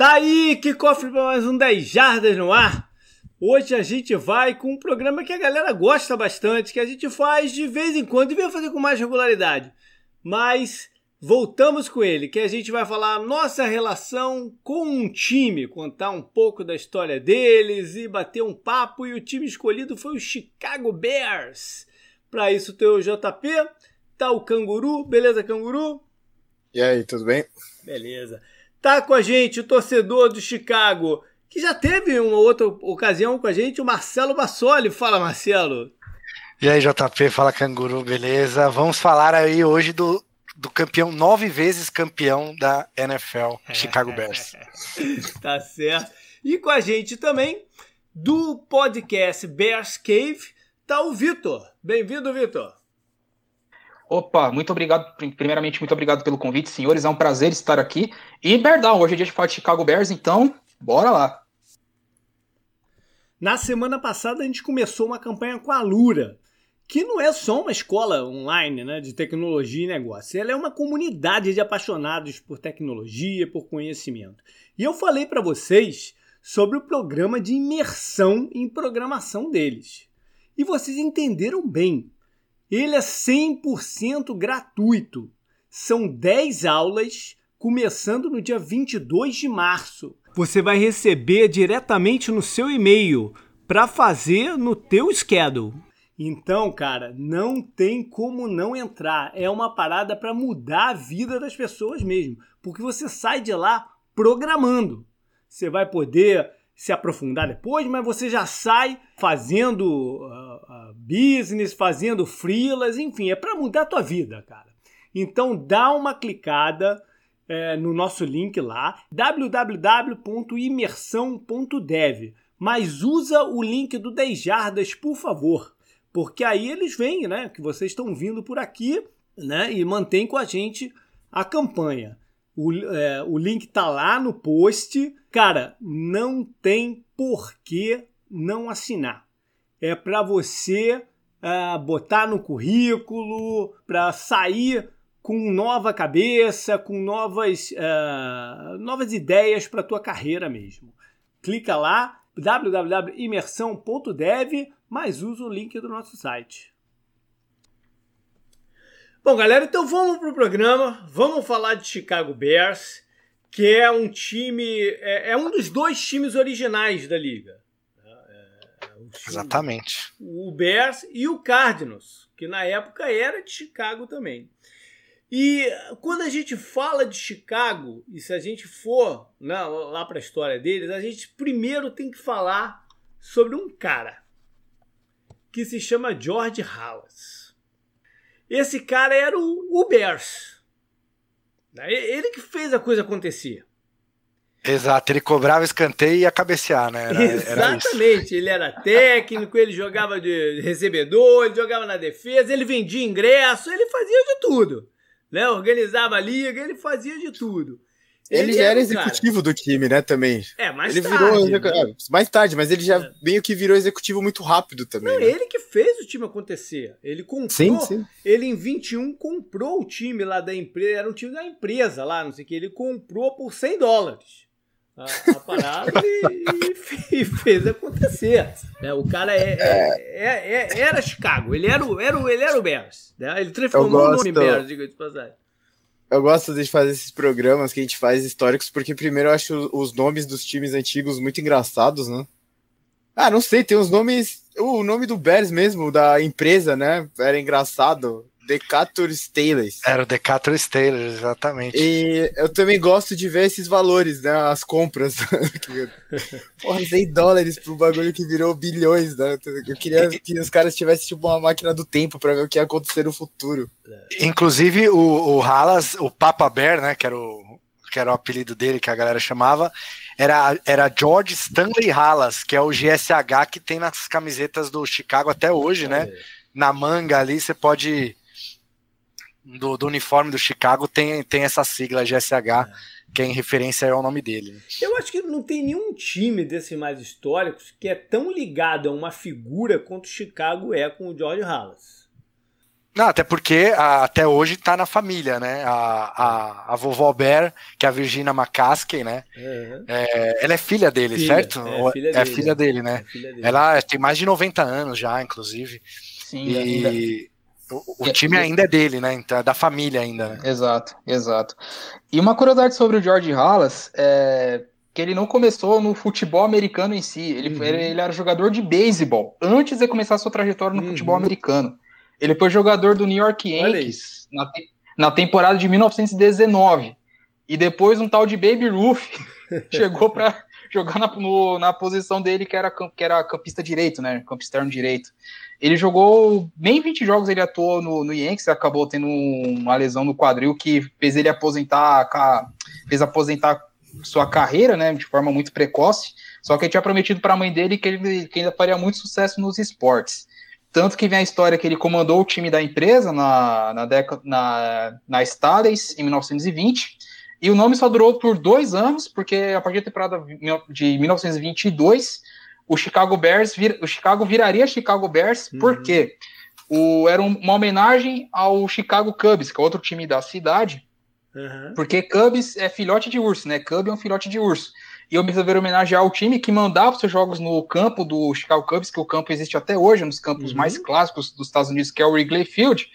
Tá aí, que cofre para mais um 10 Jardas no ar. Hoje a gente vai com um programa que a galera gosta bastante, que a gente faz de vez em quando, devia fazer com mais regularidade. Mas voltamos com ele, que a gente vai falar a nossa relação com um time, contar um pouco da história deles e bater um papo. E o time escolhido foi o Chicago Bears. Para isso tem o JP, tá o Canguru, beleza, Canguru? E aí, tudo bem? Beleza. Tá com a gente o torcedor do Chicago, que já teve uma outra ocasião com a gente, o Marcelo Bassoli. Fala, Marcelo. E aí, JP, fala canguru, beleza? Vamos falar aí hoje do, do campeão, nove vezes campeão da NFL, Chicago Bears. tá certo. E com a gente também, do podcast Bears Cave, tá o Vitor. Bem-vindo, Vitor. Opa, muito obrigado. Primeiramente, muito obrigado pelo convite, senhores. É um prazer estar aqui. E Berdão, hoje é dia de falar de Chicago Bears, então bora lá. Na semana passada a gente começou uma campanha com a Lura, que não é só uma escola online né, de tecnologia e negócio. Ela é uma comunidade de apaixonados por tecnologia, por conhecimento. E eu falei para vocês sobre o programa de imersão em programação deles. E vocês entenderam bem ele é 100% gratuito. São 10 aulas, começando no dia 22 de março. Você vai receber diretamente no seu e-mail para fazer no teu schedule. Então, cara, não tem como não entrar. É uma parada para mudar a vida das pessoas mesmo, porque você sai de lá programando. Você vai poder se aprofundar depois, mas você já sai fazendo uh, uh, business, fazendo freelas, enfim, é para mudar a tua vida, cara. Então dá uma clicada é, no nosso link lá, www.imersão.dev, mas usa o link do 10 Jardas, por favor, porque aí eles veem, né, que vocês estão vindo por aqui, né, e mantém com a gente a campanha. O, é, o link tá lá no post. Cara, não tem por que não assinar. É para você é, botar no currículo, para sair com nova cabeça, com novas, uh, novas ideias para tua carreira mesmo. Clica lá, www.imersão.dev, mas usa o link do nosso site. Bom, galera, então vamos pro programa. Vamos falar de Chicago Bears, que é um time, é, é um dos dois times originais da liga. É, é, Exatamente. O Bears e o Cardinals, que na época era de Chicago também. E quando a gente fala de Chicago, e se a gente for né, lá para a história deles, a gente primeiro tem que falar sobre um cara que se chama George Halas. Esse cara era o, o Bears. Né? Ele que fez a coisa acontecer. Exato, ele cobrava escanteio e ia cabecear, né? Era, Exatamente, era ele era técnico, ele jogava de recebedor, ele jogava na defesa, ele vendia ingresso, ele fazia de tudo. Né? Organizava a liga, ele fazia de tudo. Ele, ele já era executivo cara. do time, né, também. É, mais ele tarde. Virou, né? mais tarde, mas ele já é. meio que virou executivo muito rápido também. Não, né? Ele que fez o time acontecer. Ele comprou. Sim, sim. Ele em 21 comprou o time lá da empresa. Era um time da empresa lá, não sei o que. Ele comprou por 100 dólares. A, a parada e, e, fez acontecer. É, o cara é, é, é, é, era Chicago. Ele era o, era o, ele era o Bears. Né? Ele transformou o nome Bears, diga de passagem eu gosto de fazer esses programas que a gente faz históricos, porque primeiro eu acho os nomes dos times antigos muito engraçados, né? Ah, não sei, tem uns nomes. O nome do Bears mesmo, da empresa, né? Era engraçado. Decatur Steelers. Era o Decatur Steelers, exatamente. E eu também gosto de ver esses valores, né? As compras. Porra, 100 dólares pro bagulho que virou bilhões, né? Eu queria que os caras tivessem tipo uma máquina do tempo para ver o que ia acontecer no futuro. Inclusive o, o Halas, o Papa Bear, né? Que era o, que era o apelido dele, que a galera chamava, era, era George Stanley Halas, que é o GSH que tem nas camisetas do Chicago até hoje, né? Na manga ali você pode do, do, uniforme do Chicago tem, tem essa sigla GSH, é. que é em referência ao nome dele. Né? Eu acho que não tem nenhum time desses mais históricos que é tão ligado a uma figura quanto o Chicago é com o George Halas. Não, até porque a, até hoje tá na família, né? A, a, a vovó Bear, que é a Virginia McCaskey, né? Uhum. É, ela é filha dele, filha, certo? É, filha, é dele, filha dele, né? É filha dele. Ela tem mais de 90 anos já, inclusive. Sim, e ainda... o, o, time ainda é dele, né? Então é da família ainda, né? Exato, exato. E uma curiosidade sobre o George Halas é que ele não começou no futebol americano em si. Ele, uhum. ele, ele era jogador de beisebol antes de começar sua trajetória no uhum. futebol americano. Ele foi jogador do New York Yankees na, te na temporada de 1919. E depois um tal de Baby Ruth chegou para jogar na, no, na posição dele, que era, que era campista direito, né? Campista externo direito. Ele jogou nem 20 jogos ele atuou no, no Yankees, acabou tendo uma lesão no quadril que fez ele aposentar, fez aposentar sua carreira, né, de forma muito precoce. Só que ele tinha prometido para a mãe dele que ele que ainda faria muito sucesso nos esportes. Tanto que vem a história que ele comandou o time da empresa na, na, na, na Stades, em 1920, e o nome só durou por dois anos, porque a partir da temporada de 1922, o Chicago Bears, vir, o Chicago viraria Chicago Bears, uhum. porque o, era uma homenagem ao Chicago Cubs, que é outro time da cidade, uhum. porque Cubs é filhote de urso, né? Cub é um filhote de urso e eu me resolvi homenagear o time que mandava seus jogos no campo do Chicago Cubs, que o campo existe até hoje, um dos campos uhum. mais clássicos dos Estados Unidos, que é o Wrigley Field.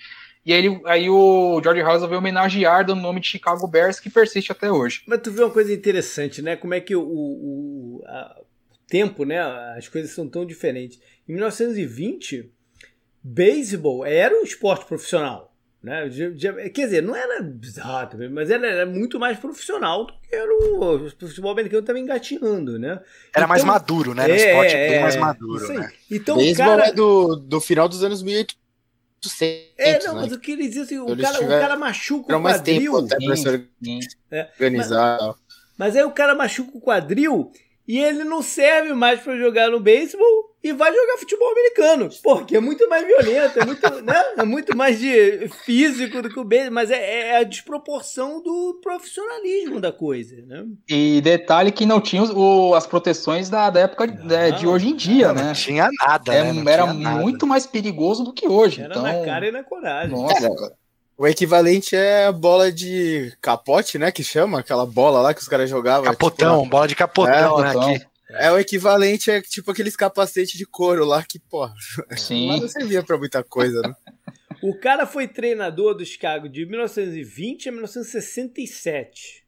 E aí, aí o George House resolveu homenagear dando o nome de Chicago Bears, que persiste até hoje. Mas tu vê uma coisa interessante, né? Como é que o, o a, tempo, né? As coisas são tão diferentes. Em 1920, beisebol era um esporte profissional. Né? Quer dizer, não era exato, mas era, era, muito mais profissional do que era o, o futebol americano também engatinhando, né? Era então, mais maduro, né? No é, esporte é, bem mais maduro, né? Então, o cara... é do, do final dos anos 1800. É, não, né? mas o que eles dizem, assim, o cara, o cara machuca o quadril. Tempo até é, organizar. Mas, mas aí o cara machuca o quadril e ele não serve mais para jogar no beisebol e vai jogar futebol americano. Porque é muito mais violento, é muito, né? é muito mais de físico do que o beisebol, mas é, é, a desproporção do profissionalismo da coisa, né? E detalhe que não tinha o, as proteções da, da época não, né, de hoje em dia, não, né? Não tinha nada, é, né? era muito mais perigoso do que hoje. Era então... na cara e na coragem. Nossa, O equivalente é a bola de capote, né? Que chama aquela bola lá que os caras jogavam. Capotão, tipo, bola de capotão, é, né? Aqui. É o equivalente a tipo aqueles capacetes de couro lá que, pô, Sim. não servia pra muita coisa, né? o cara foi treinador do Chicago de 1920 a 1967.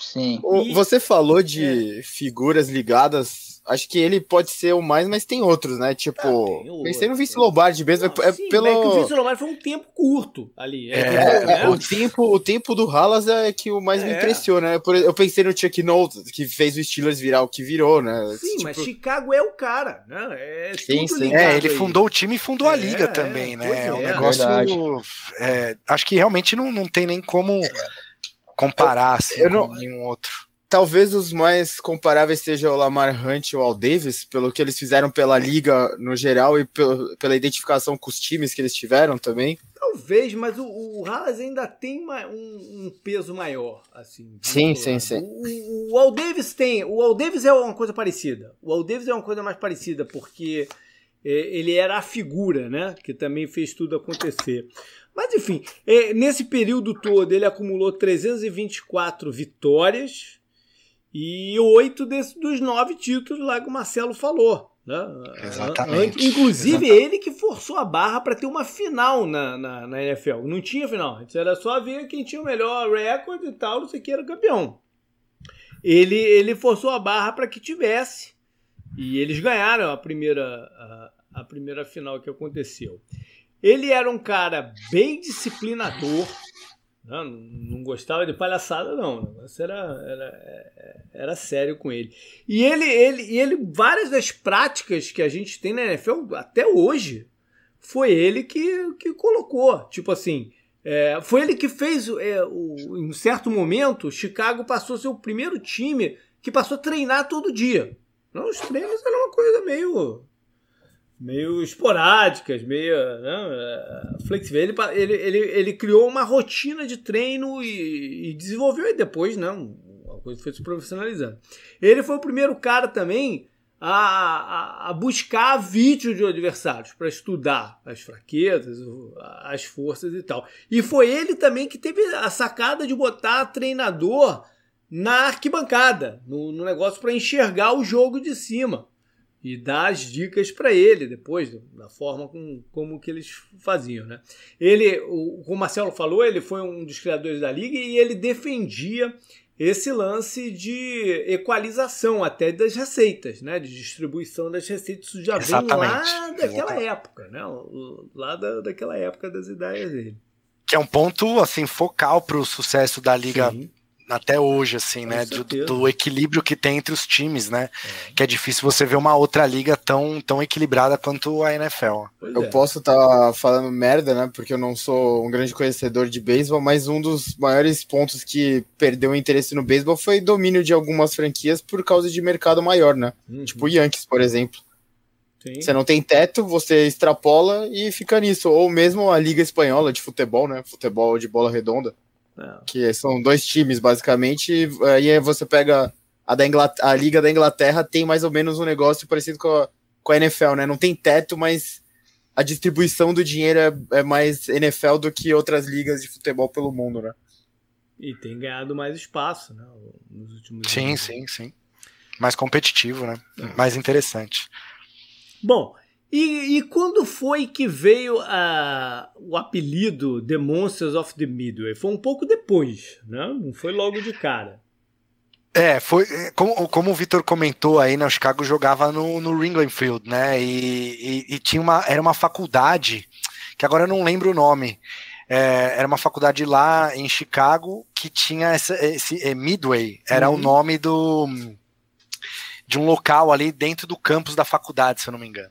Sim. O, você falou de é. figuras ligadas acho que ele pode ser o mais, mas tem outros, né? Tipo, ah, pensei no Vince Lombardi mesmo. Não, é sim, pelo... é que o Vince Lombardi foi um tempo curto ali. É, é, né? o, tempo, o tempo do Halas é que o mais me é. impressiona. Né? Eu pensei no Chuck Nolte, que fez o Steelers virar o que virou, né? Sim, tipo... mas Chicago é o cara, né? É sim, sim. É, ele aí. fundou o time e fundou a liga também, né? É um negócio. acho que realmente não, não tem nem como comparar assim, eu não, com nenhum outro talvez os mais comparáveis sejam o Lamar Hunt ou o Al Davis, pelo que eles fizeram pela liga no geral e pelo, pela identificação com os times que eles tiveram também. Talvez, mas o, o Haas ainda tem uma, um, um, peso maior, assim. Sim, sim, sim. O, o, Al Davis tem, o Al Davis é uma coisa parecida. O Al Davis é uma coisa mais parecida porque é, ele era a figura, né, que também fez tudo acontecer. Mas enfim, é, nesse período todo ele acumulou 324 vitórias, e oito desses, dos nove títulos lá que o Marcelo falou. Né? Exatamente. Inclusive Exatamente. ele que forçou a barra para ter uma final na, na, na, NFL. Não tinha final. Era só ver quem tinha o melhor recorde e tal, não sei que era campeão. Ele, ele forçou a barra para que tivesse. E eles ganharam a primeira, a, a primeira final que aconteceu. Ele era um cara bem disciplinador não, não gostava de palhaçada, não. O negócio era, era, era sério com ele. E ele, ele, e ele, várias das práticas que a gente tem na NFL até hoje, foi ele que, que colocou. Tipo assim, é, foi ele que fez, é, o, em um certo momento, Chicago passou a ser o primeiro time que passou a treinar todo dia. Não, os treinos eram uma coisa meio meio esporádicas, meio né, flexível. Ele, ele, ele, ele criou uma rotina de treino e, e desenvolveu e depois não, a coisa foi se profissionalizando. Ele foi o primeiro cara também a, a, buscar vídeos de adversários para estudar as fraquezas, as forças e tal. E foi ele também que teve a sacada de botar treinador na arquibancada, no, no negócio para enxergar o jogo de cima e dar as dicas para ele depois da forma com, como que eles faziam, né? Ele, o, como o Marcelo falou, ele foi um dos criadores da liga e ele defendia esse lance de equalização até das receitas, né? De distribuição das receitas. Isso já Exatamente. vem lá daquela Exatamente. época, né? Lá da, daquela época das ideias dele. Que é um ponto assim focal para o sucesso da liga Sim até hoje, assim, né? Do, do, equilíbrio que tem entre os times, né? É. Que é difícil você ver uma outra liga tão, tão equilibrada quanto a NFL. Pois eu é. posso estar tá falando merda, né? Porque eu não sou um grande conhecedor de beisebol, mas um dos maiores pontos que perdeu o interesse no beisebol foi domínio de algumas franquias por causa de mercado maior, né? Uhum. Tipo o Yankees, por exemplo. Sim. Você não tem teto, você extrapola e fica nisso. Ou mesmo a Liga Espanhola de futebol, né? Futebol de bola redonda que são dois times, basicamente. Aí você pega a, da Inglaterra, a Liga da Inglaterra, tem mais ou menos um negócio parecido com a, com a NFL, né? Não tem teto, mas a distribuição do dinheiro é, é, mais NFL do que outras ligas de futebol pelo mundo, né? E tem ganhado mais espaço, né? Nos últimos sim, anos. sim, sim. Mais competitivo, né? É. Mais interessante. Bom, e, e, quando foi que veio a, o apelido The Monsters of the Midway? Foi um pouco depois, né? Não foi logo de cara. É, foi é, como, como o Vitor comentou aí, né? O Chicago jogava no, no Ringling Field, né? E, e, e, tinha uma, era uma faculdade que agora eu não lembro o nome. É, era uma faculdade lá em Chicago que tinha essa, esse é, Midway, era uhum. o nome do de um local ali dentro do campus da faculdade, se eu não me engano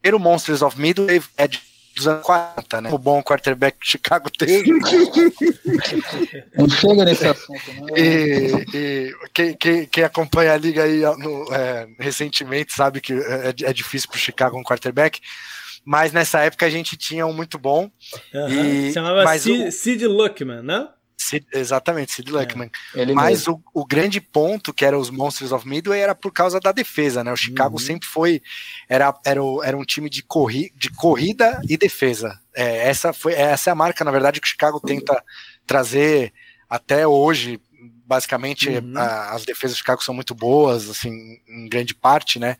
primeiro Monsters of Midway é de dos anos 40, né? O bom quarterback que Chicago teve. Não chega nesse assunto, né? E, e quem, quem, quem, acompanha a liga aí no, é, recentemente sabe que é, é difícil para o Chicago um quarterback. Mas nessa época a gente tinha um muito bom. Uhum. E, Chamava Sid, Sid Luckman, né? Sid, exatamente, Sid Luckman. É, Mas o, o, grande ponto, que era os Monsters of Midway, era por causa da defesa, né? O Chicago uhum. sempre foi. Era, era, era um time de, corri, de corrida e defesa. É, essa, foi, essa é a marca, na verdade, que o Chicago tenta trazer até hoje. Basicamente, uhum. a, as defesas do Chicago são muito boas, assim, em grande parte, né?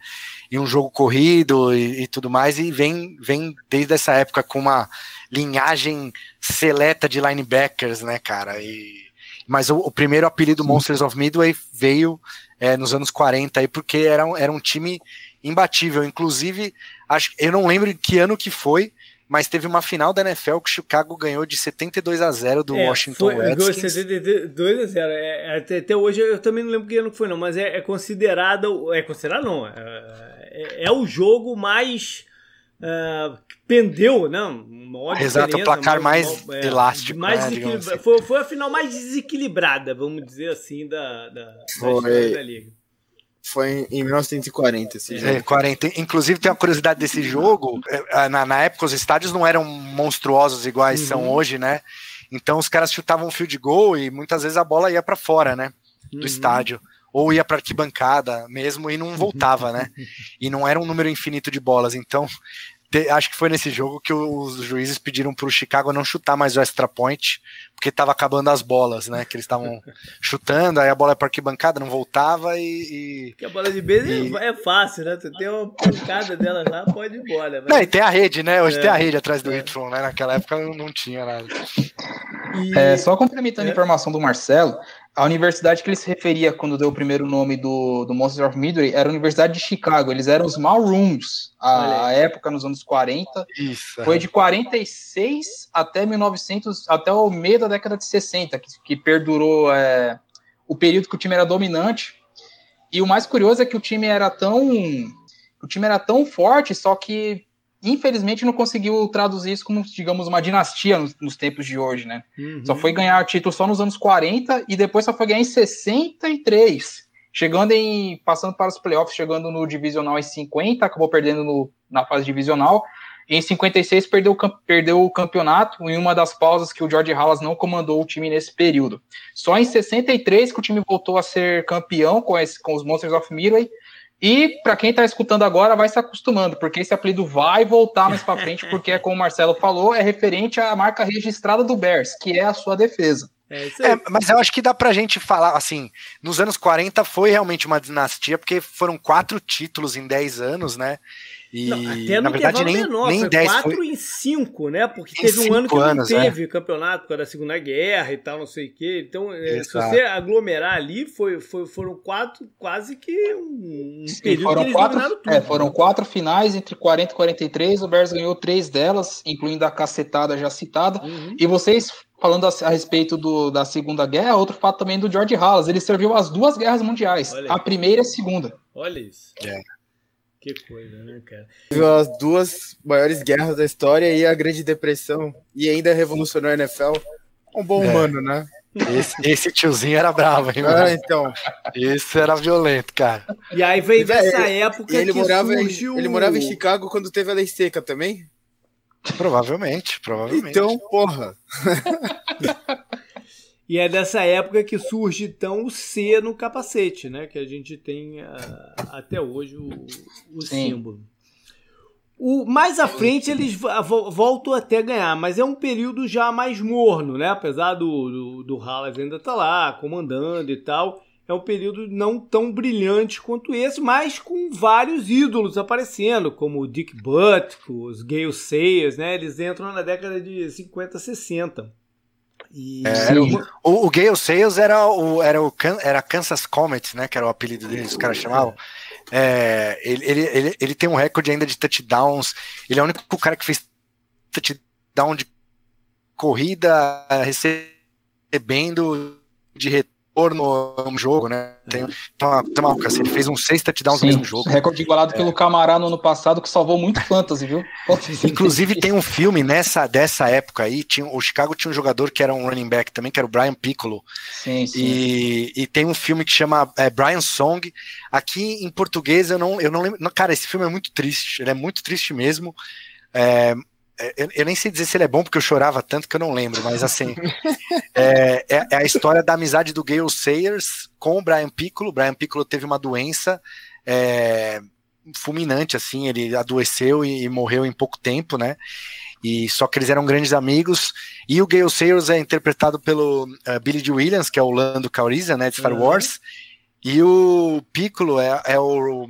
E um jogo corrido e, e tudo mais, e vem, vem desde essa época com uma linhagem seleta de linebackers, né, cara? E, mas o, o primeiro apelido Monsters of Midway veio é, nos anos 40 aí, porque era um, era um time imbatível. Inclusive, acho, eu não lembro que ano que foi, mas teve uma final da NFL que o Chicago ganhou de 72 a 0 do é, Washington foi, Redskins. 72 a 0. É, é, até, até, hoje eu também não lembro que ano que foi, não, mas é, é considerado. É considerado, não. É, é, é o jogo mais Uh, pendeu, não? Né? Exato, o placar mais, mais é, elástico. Mais né, assim. foi, foi a final mais desequilibrada, vamos dizer assim, da, da, foi, da Liga. Foi em 1940 esse jogo. É, 40. Inclusive tem uma curiosidade desse jogo. É, na, na época os estádios não eram monstruosos iguais uhum. são hoje, né? Então os caras chutavam um field goal e muitas vezes a bola ia para fora, né? Do uhum. estádio ou ia para arquibancada mesmo e não voltava, né? E não era um número infinito de bolas. Então, te, acho que foi nesse jogo que os juízes pediram para o Chicago não chutar mais o extra point, porque estava acabando as bolas, né? Que eles estavam chutando, aí a bola é para arquibancada, não voltava e. Porque a bola de base e... é fácil, né? Tu tem uma pancada dela lá, pode ir embora. Mas... Não, e tem a rede, né? Hoje é. tem a rede atrás do é. Y, né? Naquela época não, não tinha nada. E... É, só complementando a é. informação do Marcelo, a universidade que ele se referia quando deu o primeiro nome do, do Monsters of Midway era a Universidade de Chicago. Eles eram os Malrooms, a, a época nos anos 40. Isso. Foi de 46 até 1900, até o meio da década de 60, que, que perdurou é, o período que o time era dominante. E o mais curioso é que o time era tão o time era tão forte, só que infelizmente não conseguiu traduzir isso como, digamos, uma dinastia nos, nos tempos de hoje, né? Uhum. Só foi ganhar título só nos anos 40 e depois só foi ganhar em 63. Chegando em. passando para os playoffs, chegando no divisional em 50, acabou perdendo no, na fase divisional. Em 56 perdeu, perdeu o campeonato em uma das pausas que o George Halas não comandou o time nesse período. Só em 63 que o time voltou a ser campeão com, esse, com os Monsters of Midway E para quem está escutando agora, vai se acostumando, porque esse apelido vai voltar mais para frente, porque, como o Marcelo falou, é referente à marca registrada do Bears, que é a sua defesa. É, é, mas eu acho que dá pra gente falar, assim, nos anos 40 foi realmente uma dinastia, porque foram quatro títulos em 10 anos, né? E, não, até na verdade, nem, menor, nem foi 10 4 foi... em 5, né? Porque em teve um ano que anos, não teve é. campeonato por da Segunda Guerra e tal, não sei o quê. Então, é, se você aglomerar ali, foi, foi, foram quatro, quase que um período foram que quatro, tudo, é, Foram né? quatro finais entre 40 e 43, o Bears ganhou três delas, incluindo a cacetada já citada. Uhum. E vocês falando a, a, respeito do, da Segunda Guerra, outro fato também do George Halas. Ele serviu as duas guerras mundiais, a primeira e a segunda. Olha isso. É. Que coisa, né, cara? As duas maiores guerras da história e a Grande Depressão. E ainda revolucionou a NFL. Um bom é. humano, né? Esse, esse, tiozinho era bravo, hein? Ah, então. Esse era violento, cara. E aí veio dessa é, época ele morava surgiu... Em, ele morava em Chicago quando teve a lei seca também? Provavelmente, provavelmente. Então, porra. E é dessa época que surge então o C no capacete, né? Que a gente tem uh, até hoje o, o símbolo. O, mais à frente eles voltam até a ganhar, mas é um período já mais morno, né? Apesar do, do, do Hallas ainda estar tá lá, comandando e tal. É um período não tão brilhante quanto esse, mas com vários ídolos aparecendo, como o Dick Butt, os Gale Sayers, né? Eles entram na década de 50, 60. E... É, o, o, o, Gale Sales era o, era o era Kansas Comet, né? Que era o apelido dele, os caras chamavam. É, ele, ele, ele, ele tem um recorde ainda de touchdowns. Ele é o único cara que fez touchdown de corrida recebendo de retorno no jogo, né? Tem, uma, assim, ele fez um seis touchdowns no mesmo jogo. Recorde igualado é. pelo Camará no ano passado, que salvou muito fantasy, viu? Inclusive tem um filme nessa dessa época aí, tinha, o Chicago tinha um jogador que era um running back também, que era o Brian Piccolo. Sim, sim. E, e tem um filme que chama é, Brian Song. Aqui em português eu não, eu não lembro. Cara, esse filme é muito triste, ele é muito triste mesmo. É, eu, eu, nem sei dizer se ele é bom, porque eu chorava tanto que eu não lembro, mas assim, é, é, é, a história da amizade do Gale Sayers com o Brian Piccolo. O Brian Piccolo teve uma doença é, fulminante, assim, ele adoeceu e, e, morreu em pouco tempo, né? E só que eles eram grandes amigos. E o Gale Sayers é interpretado pelo uh, Billy D. Williams, que é o Lando Calrissian, né, de Star uhum. Wars. E o Piccolo é, é o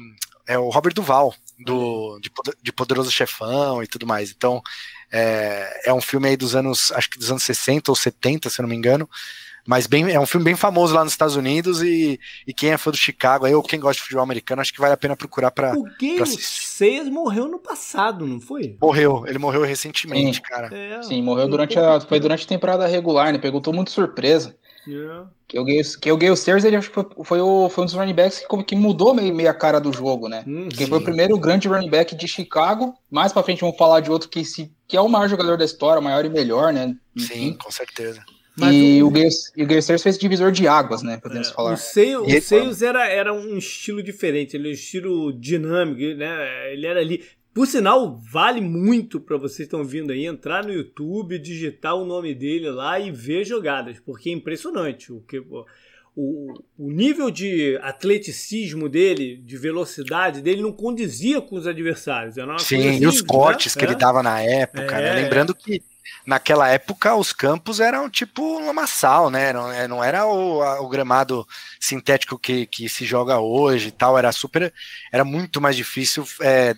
é o Robert Duval, do, de, de Poderoso Chefão e tudo mais. Então, é, é um filme aí dos anos, acho que dos anos 60 ou 70, se eu não me engano, mas bem, é um filme bem famoso lá nos Estados Unidos e, e quem é fã do Chicago, aí, ou quem gosta de futebol americano, acho que vale a pena procurar para O Game 6 morreu no passado, não foi? Morreu, ele morreu recentemente, Sim. cara. É, Sim, morreu durante a, foi durante a temporada regular, né? Pegou todo mundo de surpresa. Yeah. Que o Gale, que o Gale Sayers ele acho que foi, foi, o, foi um dos running backs que, que mudou meio, meio a cara do jogo, né? Hum, que foi o primeiro grande running back de Chicago. Mais pra frente vamos falar de outro que, se, que é o maior jogador da história, o maior e melhor, né? Enfim. Sim, com certeza. Mas e o, o, Gale, o Gale Sayers fez divisor de águas, né? Podemos é, falar. O, Seio, o Sayers era, era um estilo diferente, ele era um estilo dinâmico, né? Ele era ali. Por sinal, vale muito para vocês que estão vindo aí entrar no YouTube, digitar o nome dele lá e ver jogadas, porque é impressionante o que o, o nível de atleticismo dele, de velocidade dele, não condizia com os adversários. Sim, assim, e os cortes né? que é. ele dava na época, né? é. né? Lembrando que naquela época os campos eram tipo um lamaçal, né? Não, é, não era o, o, gramado sintético que, que se joga hoje e tal, era super, era muito mais difícil é,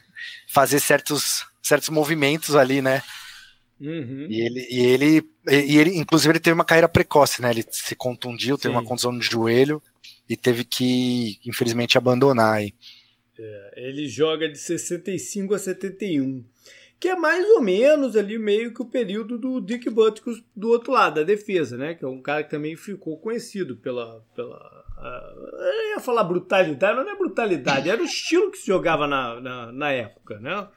fazer certos, certos movimentos ali, né? Uhum. E, ele, e, ele, e ele, inclusive, ele teve uma carreira precoce, né? Ele se contundiu, teve Sim. uma contusão no joelho e teve que, infelizmente, abandonar. Aí. É, ele joga de 65 a 71, que é mais ou menos ali meio que o período do Dick Butkus do outro lado, da defesa, né? Que é um cara que também ficou conhecido pela, pela eu ia falar brutalidade, não é brutalidade, era o estilo que se jogava na, na, na época, né?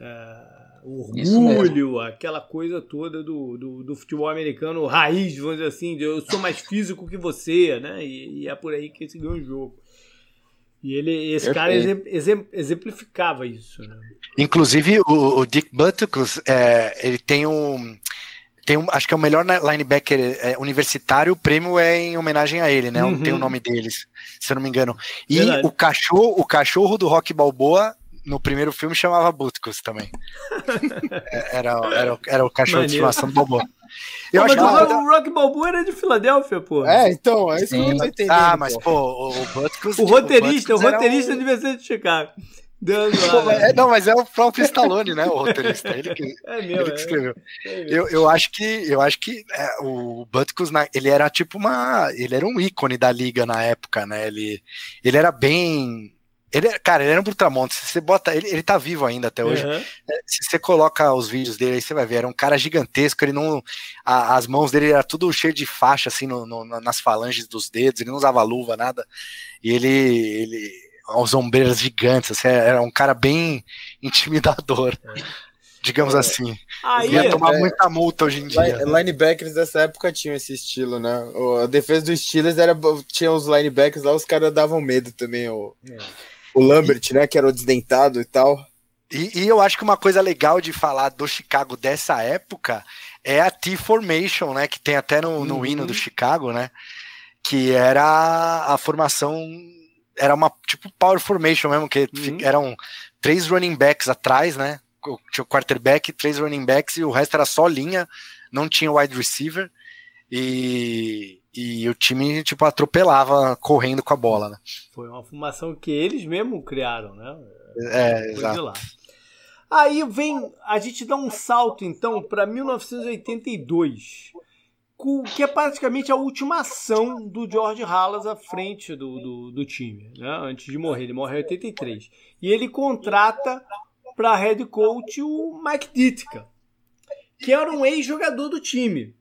É, orgulho, aquela coisa toda do, do, do, futebol americano raiz, vamos dizer assim, de eu sou mais físico que você, né? E, e é por aí que se ganha o jogo. E ele, esse Perfeito. cara exemplificava isso. Né? Inclusive, o, o Dick Butkus, é, ele tem um tem um, acho que é o melhor linebacker é, universitário, o prêmio é em homenagem a ele, né? Uhum. Tem o nome deles, se eu não me engano. E Verdade. o cachorro, o cachorro do Rock Balboa no primeiro filme chamava Butkus também. É, era, era, era o cachorro Maneiro. de estimação do Balboa. Eu acho que o Rock Balboa era de Filadélfia, pô. É, então, é isso Sim. que eu tô entendendo. Ah, mas, pô, o, o Butkus... O roteirista, o, o roteirista um... devia ser de Chicago. Pô, é, não, mas é o próprio Stallone, né, o roteirista. Ele que, é meu, ele que é. escreveu. É eu, eu acho que, eu acho que é, o Butkus, ele era tipo uma. Ele era um ícone da liga na época, né? Ele, ele era bem. Ele, cara, ele era um brutamonte. Se você bota. Ele, ele tá vivo ainda até hoje. Uhum. Se você coloca os vídeos dele aí, você vai ver. Era um cara gigantesco. Ele não. A, as mãos dele era tudo cheio de faixa, assim, no, no, nas falanges dos dedos. Ele não usava luva, nada. E ele. ele aos ombreiras gigantes, assim, era um cara bem intimidador. É. Digamos é. assim. Aí, ia tomar é, muita multa hoje em dia. Linebackers dessa época tinham esse estilo, né? A defesa dos Steelers era, tinha os linebackers lá, os caras davam medo também. O, é. o Lambert, e, né? Que era o desdentado e tal. E, e, eu acho que uma coisa legal de falar do Chicago dessa época é a T-Formation, né? Que tem até no, no uhum. hino do Chicago, né? Que era a formação era uma tipo power formation mesmo, que uhum. eram três running backs atrás, né? Tinha o quarterback, três running backs e o resto era só linha, não tinha wide receiver e, e o time tipo atropelava correndo com a bola, né? Foi uma formação que eles mesmo criaram, né? É, exato. Aí vem, a gente dá um salto então para 1982 que é praticamente a última ação do George Halas à frente do, do, do time, né? antes de morrer. Ele morre em 83. E ele contrata para head coach o Mike Ditka, que era um ex-jogador do time.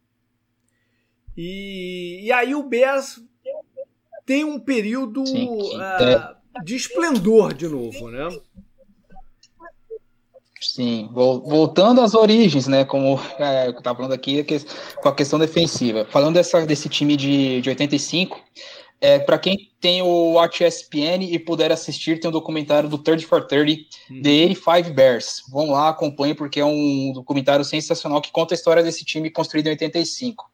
E, e aí o Bears tem um período sim, sim. Uh, de esplendor de novo, né? Sim, voltando às origens, né? Como é, eu estava falando aqui, com a questão defensiva. Falando dessa, desse time de, de 85, é, para quem tem o Watch ESPN e puder assistir, tem um documentário do 30 for 30, hum. The 85 Bears. Vão lá, acompanhem, porque é um documentário sensacional que conta a história desse time construído em 85.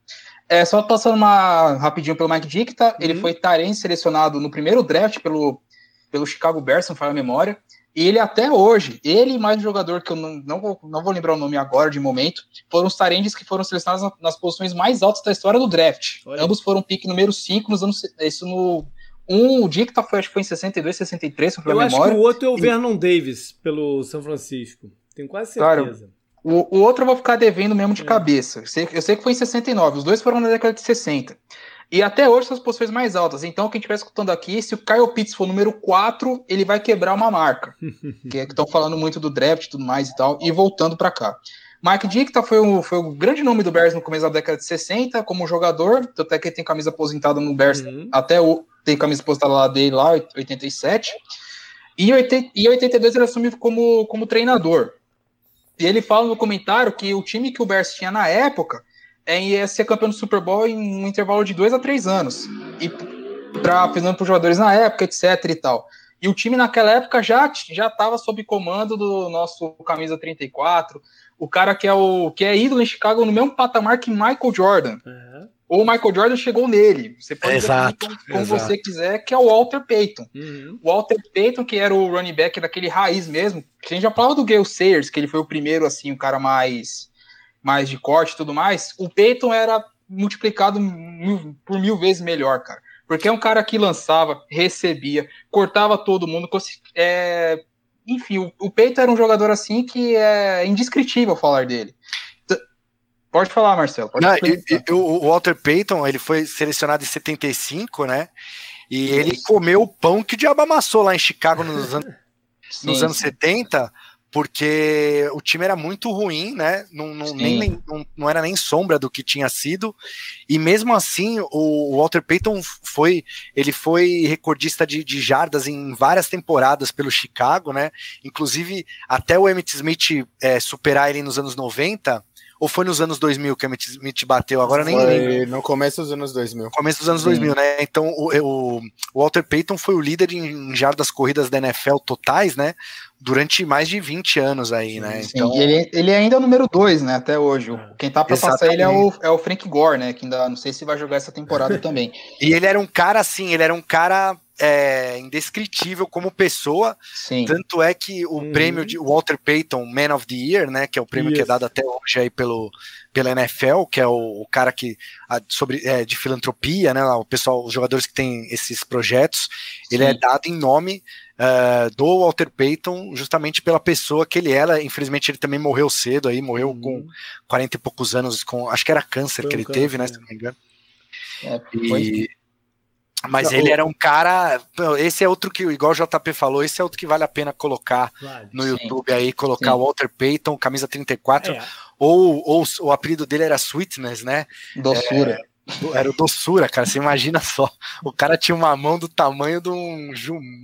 É, só passando uma rapidinho pelo Mike Dicta, hum. ele uhum. foi Taren selecionado no primeiro draft pelo, pelo Chicago Bears, se não falha a memória. E ele até hoje, ele e mais um jogador que eu não, não, vou, não vou lembrar o nome agora de momento, foram os tarendes que foram selecionados nas posições mais altas da história do draft. Olha. Ambos foram pick número 5 nos anos. Isso no. Um, o dia que tá, foi, acho que foi em 62, 63, se eu memória. acho que o outro é o Vernon Davis, pelo São Francisco. Tenho quase certeza. Claro. O, o outro eu vou ficar devendo mesmo de é. cabeça. Eu sei, eu sei que foi em 69, os dois foram na década de 60. E até hoje são as posições mais altas. Então, quem estiver escutando aqui, se o Kyle Pitts for número 4, ele vai quebrar uma marca. que é estão falando muito do draft e tudo mais e tal. E voltando para cá. Mike Dicta foi o, foi o grande nome do Bears no começo da década de 60 como jogador, até que ele tem camisa aposentada no Bears, uhum. até o, tem camisa aposentada lá dele lá, 87. E em 82 ele assumiu como, como treinador. E ele fala no comentário que o time que o Bears tinha na época é, ia ser campeão do Super Bowl em um intervalo de dois a três anos. E para pensando para os jogadores na época, etc e tal. E o time naquela época já já estava sob comando do nosso camisa 34, o cara que é o que é ídolo em Chicago no mesmo patamar que Michael Jordan. Uhum. Ou o Michael Jordan chegou nele. Você pode exato, como, como você quiser, que é o Walter Payton. Uhum. O Walter Payton, que era o running back daquele raiz mesmo. Que a gente já falava do Gale Sayers, que ele foi o primeiro, assim, o cara mais mais de corte e tudo mais, o Peyton era multiplicado mil, por mil vezes melhor, cara. Porque é um cara que lançava, recebia, cortava todo mundo. É, enfim, o, o Peyton era um jogador assim que é indescritível falar dele. Pode falar, Marcelo. Pode Não, e, e, o Walter Payton, ele foi selecionado em 75, né? E ele comeu o pão que o diabo amassou lá em Chicago nos, an sim, nos anos sim. 70 porque o time era muito ruim, né? Não, não, nem, não, não, era nem sombra do que tinha sido. E mesmo assim, o Walter Payton foi ele foi recordista de, de jardas em várias temporadas pelo Chicago, né? Inclusive, até o Emmett Smith é, superar ele nos anos 90, ou foi nos anos 2000 que a Mitch bateu? Agora nem Foi lembro. no começo dos anos 2000. Começo dos anos Sim. 2000, né? Então o, o, Walter Payton foi o líder em jardas corridas da NFL totais, né? Durante mais de 20 anos aí, né? Sim, Então, e ele, ele ainda é o número 2, né, até hoje. É. Quem tá pra passar ele é o, é o Frank Gore, né, que ainda não sei se vai jogar essa temporada também. e ele era um cara assim, ele era um cara é, indescritível como pessoa. Sim, Tanto é que o Uhum. prêmio de Walter Payton Man of the Year, né, que é o prêmio que é Isso. dado até hoje aí pelo, pela NFL, que é o, o cara que a- sobre é, de filantropia, né, o pessoal, os jogadores que têm esses projetos, ele Sim. é dado em nome eh, do Walter Payton, justamente pela pessoa que ele era. Infelizmente ele também morreu cedo aí, morreu com Uhum. 40 e poucos anos, com acho que era câncer Foi que ele câncer, teve, né, é. se não me engano. É, E- Mas ele o- era um cara. Esse é outro que, igual o JP falou, esse é outro que vale a pena colocar Vale. no Sim. YouTube aí, colocar Sim. Walter Payton, camisa 34, É, ou, ou o apelido dele era Sweetness, né? doçura. Era o doçura, cara. Você imagina só. O cara tinha uma mão do tamanho de um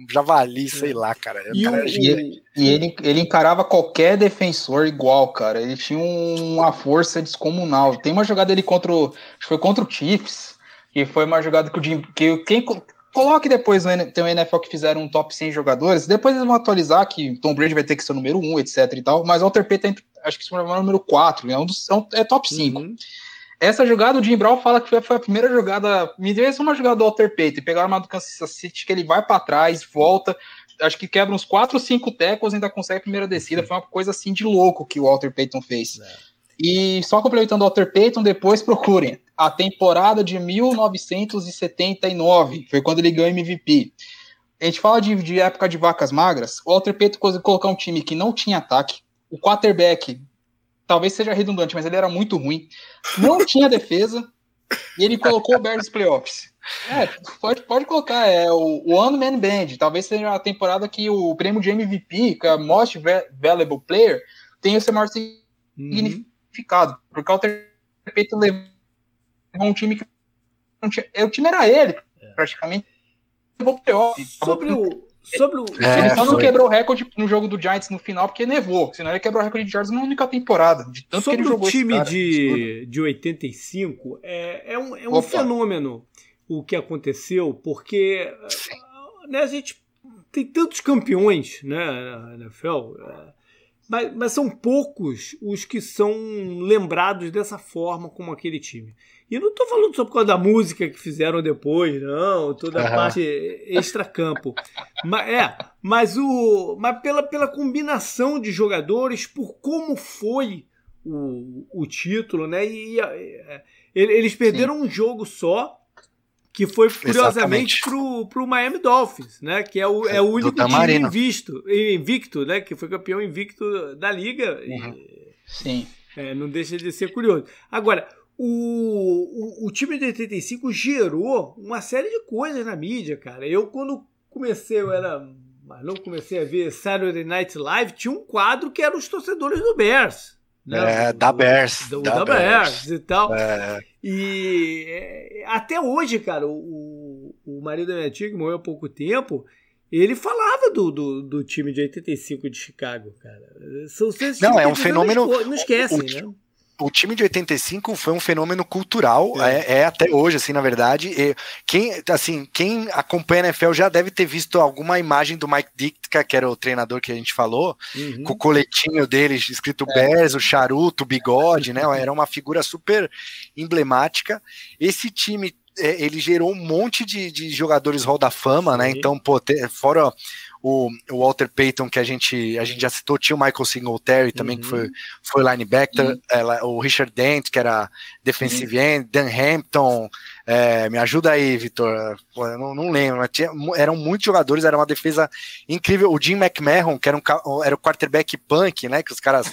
javali, sei lá, cara. O E cara o, era E, e ele, ele encarava qualquer defensor igual, cara. Ele tinha um- uma força descomunal. Tem uma jogada ele contra o. Acho que foi contra o Chiefs. Que foi uma jogada que o Jim. Que quem, co- coloque depois no tem o NFL que fizeram um top 100 jogadores. Depois eles vão atualizar que Tom Brady vai ter que ser o número 1, etc e tal. Mas o Walter Payton, acho que se é o número 4. É, um dos, é, um- é top 5. Uhum. Essa jogada, o Jim Brown fala que foi, foi a primeira jogada. Me deu essa uma jogada do Walter Payton. Pegaram uma do Kansas City que ele vai para trás, volta. Acho que quebra uns 4 ou 5 tackles e ainda consegue a primeira descida. Foi uma coisa assim de louco que o Walter Payton fez. É. E só complementando o Walter Payton, depois procurem. A temporada de 1979 foi quando ele ganhou MVP. A gente fala de, de época de vacas magras. O Walter Payton conseguiu colocar um time que não tinha ataque. O quarterback talvez seja redundante, mas ele era muito ruim. Não tinha defesa. E ele colocou o Bears playoffs. É, pode, pode colocar. É o One Man Band. Talvez seja a temporada que o prêmio de MVP, que é Most Va- Valuable Player, tenha o seu maior Uhum. significado. Porque o Walter Payton levou um time que não tinha. O time era ele, praticamente. Levou o playoff. Sobre o. Sobre o É, Ele só não quebrou o recorde no jogo do Giants no final porque nevou. Senão ele quebrou o recorde de Giants na única temporada. De tanto Sobre que ele jogou o time cara. de, de 85, é, é um, é um Opa. fenômeno o que aconteceu, porque né, a gente tem tantos campeões né, na NFL, é, mas, mas são poucos os que são lembrados dessa forma como aquele time. E não estou falando só por causa da música que fizeram depois, não, toda a parte extra-campo. Mas, é, mas, o, mas pela, pela combinação de jogadores, por como foi o, o título, né? E, é, ele- eles perderam um jogo só, que foi curiosamente Exatamente. pro, pro Miami Dolphins, né? Que é o, é o único time invisto, invicto, né? Que foi campeão invicto da liga. E, Uhum. Sim. é, não deixa de ser curioso. Agora, o, o, o time de 85 gerou uma série de coisas na mídia, cara. Eu, quando comecei, eu era. Mas não comecei a ver Saturday Night Live, tinha um quadro que era os torcedores do Bears. Né? É, da Bears, Do, da da Bears. e tal. É, E é, até hoje, cara, o, o marido da minha tia, que morreu há pouco tempo, ele falava do, do, do time de 85 de Chicago, cara. São, são Não, é um fenômeno- Não, esquecem, o- né? O time de 85 foi um fenômeno cultural, é, é até hoje, assim, na verdade. E quem, assim, quem acompanha a NFL já deve ter visto alguma imagem do Mike Ditka, que era o treinador que a gente falou, Uhum. com o coletinho dele escrito Bears, o charuto, o bigode, né? Era uma figura super emblemática. Esse time é, ele gerou um monte de, de jogadores Hall da Fama, né? Então, pô, te- fora o, o Walter Payton, que a gente, a gente já citou, tinha o Michael Singletary também, Uhum. que foi, foi linebacker, Sim. ela- o Richard Dent, que era defensive end, Dan Hampton, é, me ajuda aí, Vitor, não, não lembro, mas tinha, eram muitos jogadores, era uma defesa incrível, o Jim McMahon, que era, um, era o quarterback punk, né, que os caras,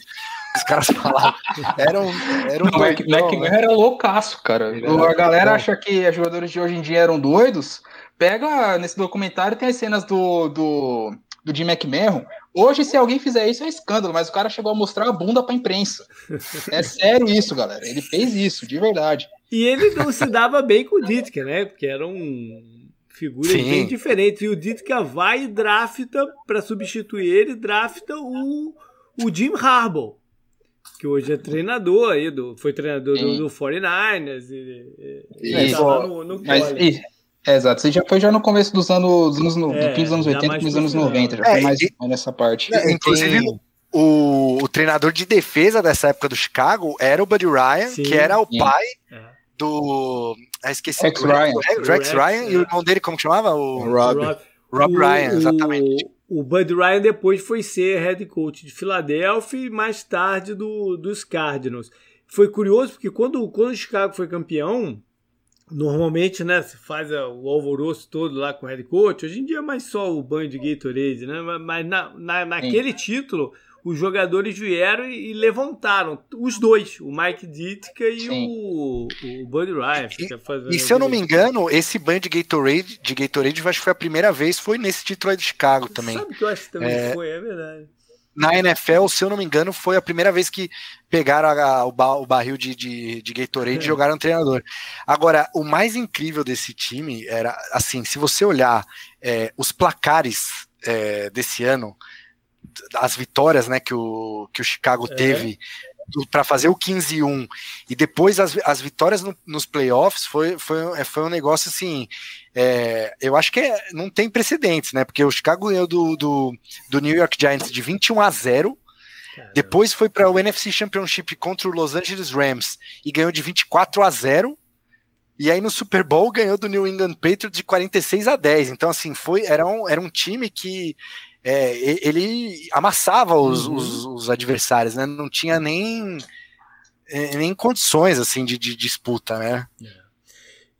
os caras falavam, era um, era um Não, o Mac- né? era loucaço, cara. era a galera acha que os jogadores de hoje em dia eram doidos. Pega nesse documentário, tem as cenas do, do, do Jim McMahon. Hoje, se alguém fizer isso, é escândalo, mas o cara chegou a mostrar a bunda pra imprensa. É sério isso, galera. Ele fez isso, de verdade. E ele não se dava bem com o Ditka, né? Porque eram figuras Sim. bem diferentes. E o Ditka vai e drafta, para substituir ele, drafta o, o Jim Harbaugh. que hoje é treinador aí, do, foi treinador do, do 49ers. E, e, tá no, no Mas, e, é, exato, você já foi já no começo dos anos, dos anos é, do fim dos anos 80 e dos anos 90, já é, foi mais e, nessa parte. É, inclusive, o, o, treinador de defesa dessa época do Chicago era o Buddy Ryan, Sim, que era o pai é. do. Ah, esqueci. Rex Ryan. Rex, Rex Ryan, e o irmão dele, como chamava? O Rob. Rob, Rob Ryan, exatamente. O, o Bud Ryan depois foi ser head coach de Filadélfia e mais tarde do, dos Cardinals. Foi curioso porque quando, quando o Chicago foi campeão, normalmente, né, se faz o alvoroço todo lá com o head coach. Hoje em dia é mais só o banho de Gatorade, né? Mas na, na, naquele Sim. título, os jogadores vieram e, e, levantaram os dois, o Mike Ditka e o, o Buddy Ryan. E, e se eu não me engano, esse banho de Gatorade, de Gatorade, acho que foi a primeira vez, foi nesse título aí de Chicago também. Sabe que eu acho que também é... foi, é verdade na NFL, se eu não me engano, foi a primeira vez que pegaram a, o, ba, o, barril de, de, de Gatorade é. e jogaram no treinador. Agora, o mais incrível desse time era, assim, se você olhar é, os placares é, desse ano, as vitórias né, que, o, que o Chicago é. teve para fazer o 15-1 e depois as, as vitórias no, nos playoffs foi, foi, foi um negócio assim é, eu acho que é, não tem precedentes, né? Porque o Chicago ganhou do, do, do New York Giants de 21 a 0. Caramba. Depois foi para o NFC Championship contra o Los Angeles Rams e ganhou de 24 a 0. E aí no Super Bowl ganhou do New England Patriots de 46 a 10. Então, assim, foi, era, um, era um time que é, ele amassava os, uhum. os, os, adversários, né? Não tinha nem, é, nem condições assim de, de disputa, né? É.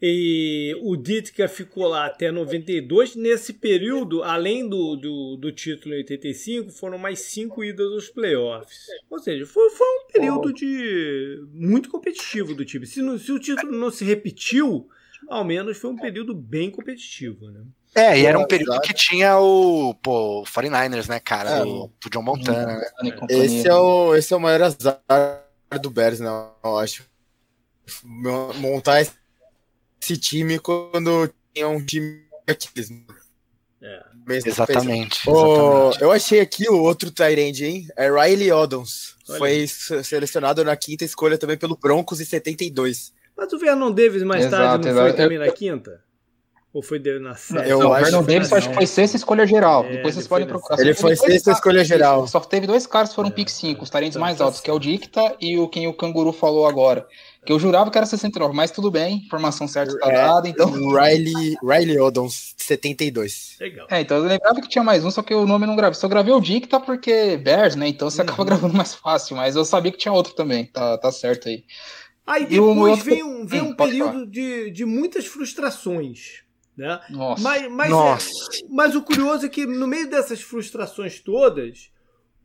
E o Ditka ficou lá até 92. Nesse período, além do, do, do, título em 85, foram mais cinco idas aos playoffs. Ou seja, foi, foi um período de muito competitivo do time. Se, se o título não se repetiu, ao menos foi um período bem competitivo, né? É, e era um período que tinha o, pô, 49ers, né, cara? É, o, o John Montana. Né? Esse é, o, esse é o maior azar do Bears, né? Eu acho. Montar esse time quando tinha um time Aquiles. É. Exatamente, oh, exatamente. Eu achei aqui o outro Tyrande, hein? É Riley Odons. Olha. Foi selecionado na quinta escolha também pelo Broncos em 72. Mas o Vernon Davis mais exato, tarde não foi também na quinta? Ou foi na sétima? Eu não, acho o Vernon Davis acho que foi sexta escolha geral. É, Depois vocês podem procurar. Ele foi sexta escolha geral. Só teve dois caras que foram é, pick 5, os talentos mais altos, que é o Dicta e o quem o Canguru falou agora. Que eu jurava que era 69, mas tudo bem, informação certa está é, dada, então. Riley, Riley Odons, 72. Legal. É, então eu lembrava que tinha mais um, só que o nome não gravei. Só gravei o Dicta porque Bears, né? Então você uhum. acaba gravando mais fácil, mas eu sabia que tinha outro também, tá, tá certo aí. Aí depois outro... vem um, vem hum, um período de, de muitas frustrações. Né? Nossa. Mas, mas, Nossa. É, mas o curioso é que no meio dessas frustrações todas,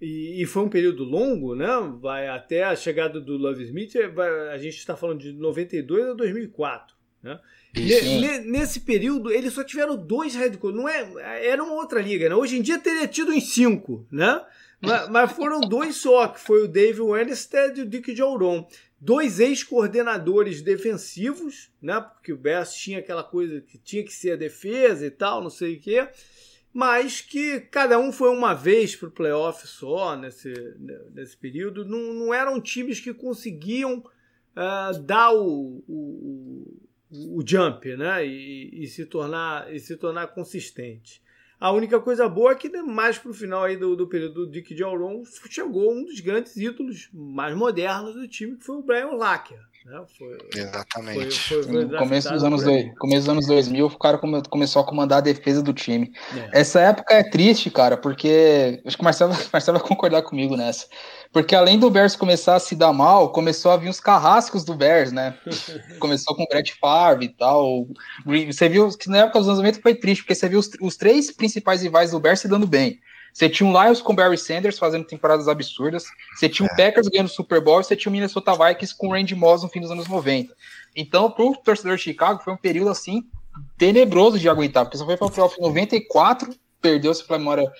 e, e, foi um período longo, né? Vai até a chegada do Love Smith, é, vai, a gente está falando de 92 a 2004. Né? nesse período, eles só tiveram dois head coaches. Não é, era uma outra liga, né? Hoje em dia teria tido em cinco, né? mas, mas, foram dois só, que foi o Dave Winstead e o Dick Jauron. Dois ex-coordenadores defensivos, né? Porque o Bears tinha aquela coisa que tinha que ser a defesa e tal, não sei o quê mas que cada um foi uma vez para o playoff só nesse, nesse período. Não, não eram times que conseguiam uh, dar o, o, o, jump né? E, e, se tornar, e se tornar consistente. A única coisa boa é que mais para o final aí do, do período do Dick Jauron chegou um dos grandes ídolos mais modernos do time, que foi o Brian Lacker. Né? Foi, Exatamente. Foi, foi, no começo dos, anos dois, começo dos anos 2000, o cara come, começou a comandar a defesa do time. É. Essa época é triste, cara, porque. Acho que o Marcelo, Marcelo vai concordar comigo nessa. Porque além do Bears começar a se dar mal, começou a vir os carrascos do Bears, né? começou com o Brett Favre e tal. Você viu que na época dos anos 90 foi triste, porque você viu os, os três principais rivais do Bears se dando bem. Você tinha um Lions com Barry Sanders fazendo temporadas absurdas. Você tinha o um é. Packers ganhando Super Bowl. E você tinha o Minnesota Vikings com o Randy Moss no fim dos anos 90. Então, para o torcedor de Chicago, foi um período assim tenebroso de aguentar, porque só foi para o playoff em 94, perdeu-se para a memória.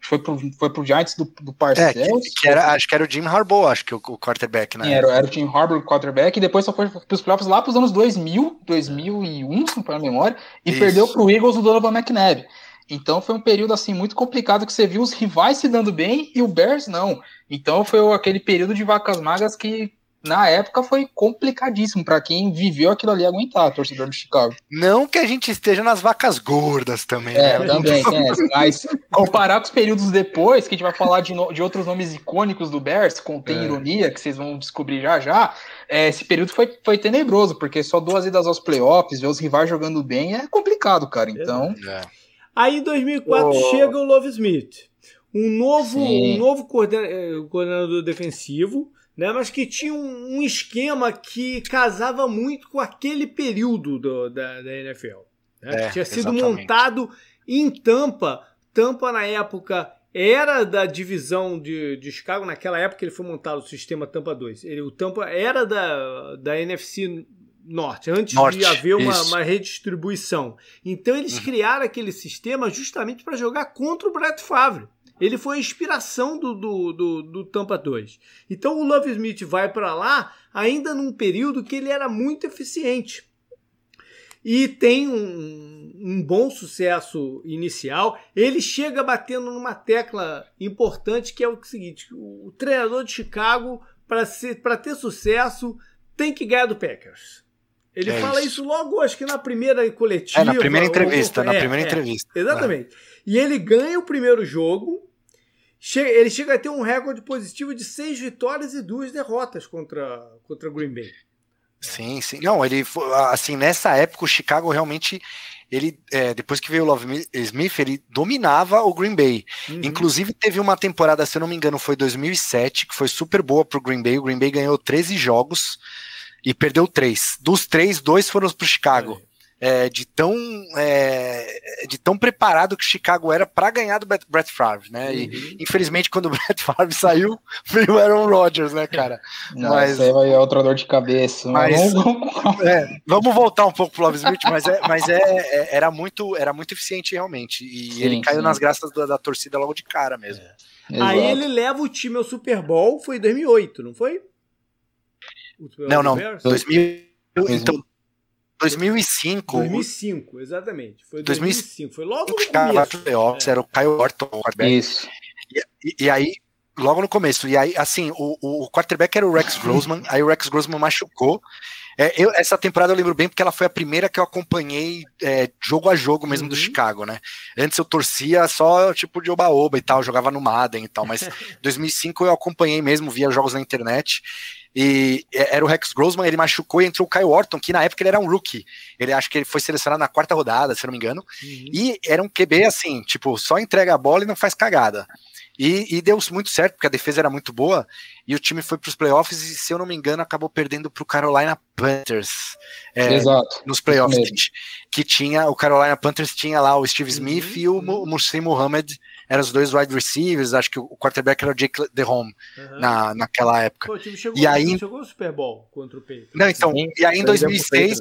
Foi pro, foi pro Giants do, do Parcells. É, que, que era, acho que era o Jim Harbaugh, acho que o, o quarterback, né? Era, era o Jim Harbaugh, o quarterback, e depois só foi pros playoffs lá pros anos 2000, 2001, se não for a memória, e Isso. perdeu pro Eagles o Donovan McNabb. Então foi um período assim muito complicado que você viu os rivais se dando bem e o Bears não. Então foi aquele período de vacas magras que na época foi complicadíssimo para quem viveu aquilo ali aguentar, torcedor de Chicago. Não que a gente esteja nas vacas gordas também, é, né? também, é, mas comparar com os períodos depois, que a gente vai falar de, no, de outros nomes icônicos do Bears, contém é. ironia, que vocês vão descobrir já já, é, esse período foi, foi tenebroso, porque só duas idas aos playoffs, ver os rivais jogando bem é complicado, cara, então... É. Aí em 2004 oh. chega o Love Smith, um novo, um novo eh, coordenador defensivo, né? mas que tinha um, um, esquema que casava muito com aquele período do, da, da NFL. Né? É, tinha sido exatamente. montado em Tampa. Tampa, na época, era da divisão de, de Chicago. Naquela época ele foi montado o sistema Tampa 2. Ele, o Tampa era da, da NFC Norte, antes Norte, de haver uma, uma, redistribuição. Então eles uhum. criaram aquele sistema justamente para jogar contra o Brett Favre. Ele foi a inspiração do, do, do, do Tampa 2. Então o Love Smith vai para lá ainda num período que ele era muito eficiente. E tem um, um bom sucesso inicial. Ele chega batendo numa tecla importante que é o seguinte: o treinador de Chicago, para ter sucesso, tem que ganhar do Packers. Ele é fala isso. isso. logo, acho que na primeira coletiva. É, na primeira entrevista, ou, na é, primeira é, entrevista. Exatamente. E ele ganha o primeiro jogo Chega, ele chega a ter um recorde positivo de seis vitórias e duas derrotas contra, contra Green Bay. Sim, sim. Não, ele assim, nessa época o Chicago realmente ele é, depois que veio o Love Smith, ele dominava o Green Bay. Uhum. Inclusive teve uma temporada, se eu não me engano, foi 2007, que foi super boa pro Green Bay. O Green Bay ganhou 13 jogos e perdeu três. Dos três, dois foram pro Chicago é, de tão é, de tão preparado que Chicago era para ganhar do Brett Favre, né? Uhum. E infelizmente quando o Brett Favre saiu, veio o Aaron Rodgers, né, cara? Não, mas aí vai outra dor de cabeça. Mas, é, vamos voltar um pouco pro Love Smith, mas é, mas é, é, era muito era muito eficiente realmente e sim, ele caiu sim. nas graças da, da, torcida logo de cara mesmo. É. Aí ele leva o time ao Super Bowl, foi em 2008, não foi? Não, não, 2000, então 2005. 2005, exatamente. Foi 2005. 2005. Foi logo no começo. Playoffs, é. Era o Kyle Orton. Isso. E, e, aí, logo no começo. E aí, assim, o, o quarterback era o Rex Grossman. aí o Rex Grossman machucou. É, eu, essa temporada eu lembro bem porque ela foi a primeira que eu acompanhei é, jogo a jogo mesmo uhum. do Chicago, né? Antes eu torcia só tipo de oba-oba e tal, jogava no Madden e tal, mas 2005 eu acompanhei mesmo, via jogos na internet e era o Rex Grossman, ele machucou e entrou o Kyle Orton, que na época ele era um rookie. Ele acho que ele foi selecionado na quarta rodada, se não me engano. Uhum. E era um QB assim, tipo, só entrega a bola e não faz cagada. E, e, deu muito certo, porque a defesa era muito boa, e o time foi para os playoffs, e se eu não me engano, acabou perdendo para o Carolina Panthers. É, Exato. Nos playoffs, que, que, tinha, o Carolina Panthers tinha lá o Steve Smith uhum. e o Muslim Muhammad eram os dois wide receivers, acho que o quarterback era o Jake DeHome uhum. na, naquela época. Pô, o time chegou, e aí chegou Super Bowl contra o Patriots. Não, então, Sim, e aí em 2006,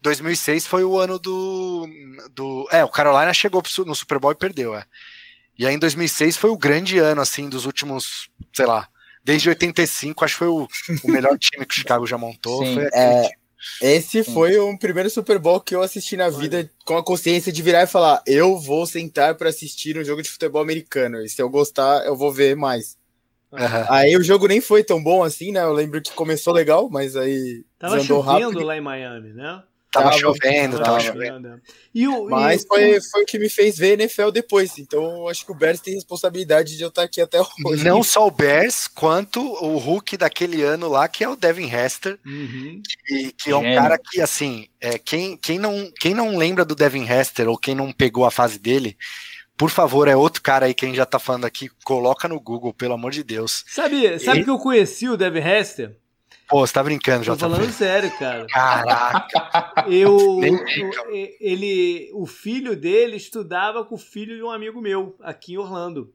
2006 foi o ano do, do é, o Carolina chegou no Super Bowl e perdeu, é. E aí em 2006 foi o grande ano assim dos últimos, sei lá, desde 85, acho que foi o, o melhor time que o Chicago já montou, Sim, é, esse Sim. foi o primeiro Super Bowl que eu assisti na vida com a consciência de virar e falar: eu vou sentar para assistir um jogo de futebol americano. E se eu gostar, eu vou ver mais. Uhum. Aí o jogo nem foi tão bom assim, né? Eu lembro que começou legal, mas aí. Tava chovendo rápido. lá em Miami, né? Tava, tava chovendo, tava, tava chovendo. E o, Mas e... Foi, foi o que me fez ver NFL depois. Então acho que o Bears tem responsabilidade de eu estar aqui até hoje. Não só o Bears, quanto o Hulk daquele ano lá, que é o Devin Hester. Uhum. Que, que é um é. cara que, assim, é, quem, quem, não, quem não lembra do Devin Hester ou quem não pegou a fase dele, por favor, é outro cara aí que a gente já tá falando aqui, coloca no Google, pelo amor de Deus. Sabe, sabe que eu conheci o Devin Hester? Pô, você tá brincando, já. Tô falando sério, cara. Caraca. Eu, ele, o filho dele estudava com o filho de um amigo meu aqui em Orlando.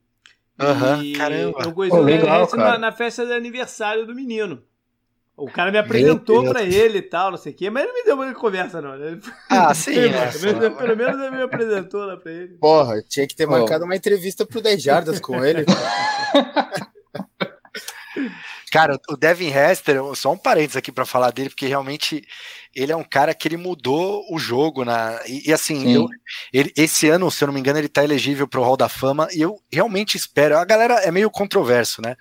Aham, uhum, caramba. Eu conheci legal, na, na, festa de aniversário do menino. O cara me apresentou para ele e tal, não sei o quê, mas ele não me deu uma conversa, não. Né? Ah, sim. é, pelo, pelo menos ele me apresentou lá pra ele. Porra, tinha que ter marcado uma entrevista pro 10 Jardas com ele. Cara, o Devin Hester, só um parênteses aqui para falar dele, porque realmente ele é um cara que ele mudou o jogo na e, e assim, eu, ele, esse ano, se eu não me engano, ele tá elegível pro Hall da Fama e eu realmente espero. A galera é meio controverso, né?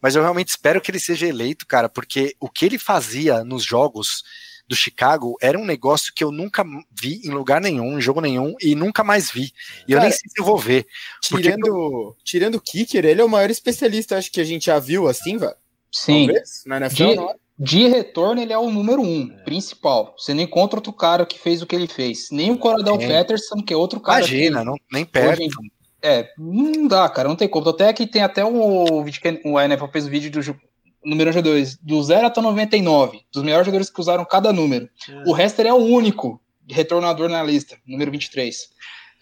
Mas eu realmente espero que ele seja eleito, cara, porque o que ele fazia nos jogos do Chicago era um negócio que eu nunca vi em lugar nenhum, em jogo nenhum, e nunca mais vi. E eu nem sei se eu vou ver. Tirando, eu... tirando o Kicker, ele é o maior especialista, acho que a gente já viu assim, velho. Sim. Talvez, na NFL, de, não é? de retorno, ele é o número um, é. principal. Você não encontra outro cara que fez o que ele fez. Nem o Coradão é. Peterson, que é outro cara. Imagina, que, não, nem perto. Hoje, é, não dá, cara, não tem como. Até que tem até um vídeo que o NFL fez o vídeo do número G2, do 0 até 99, dos melhores jogadores que usaram cada número. É. O Hester é o único retornador na lista, número 23.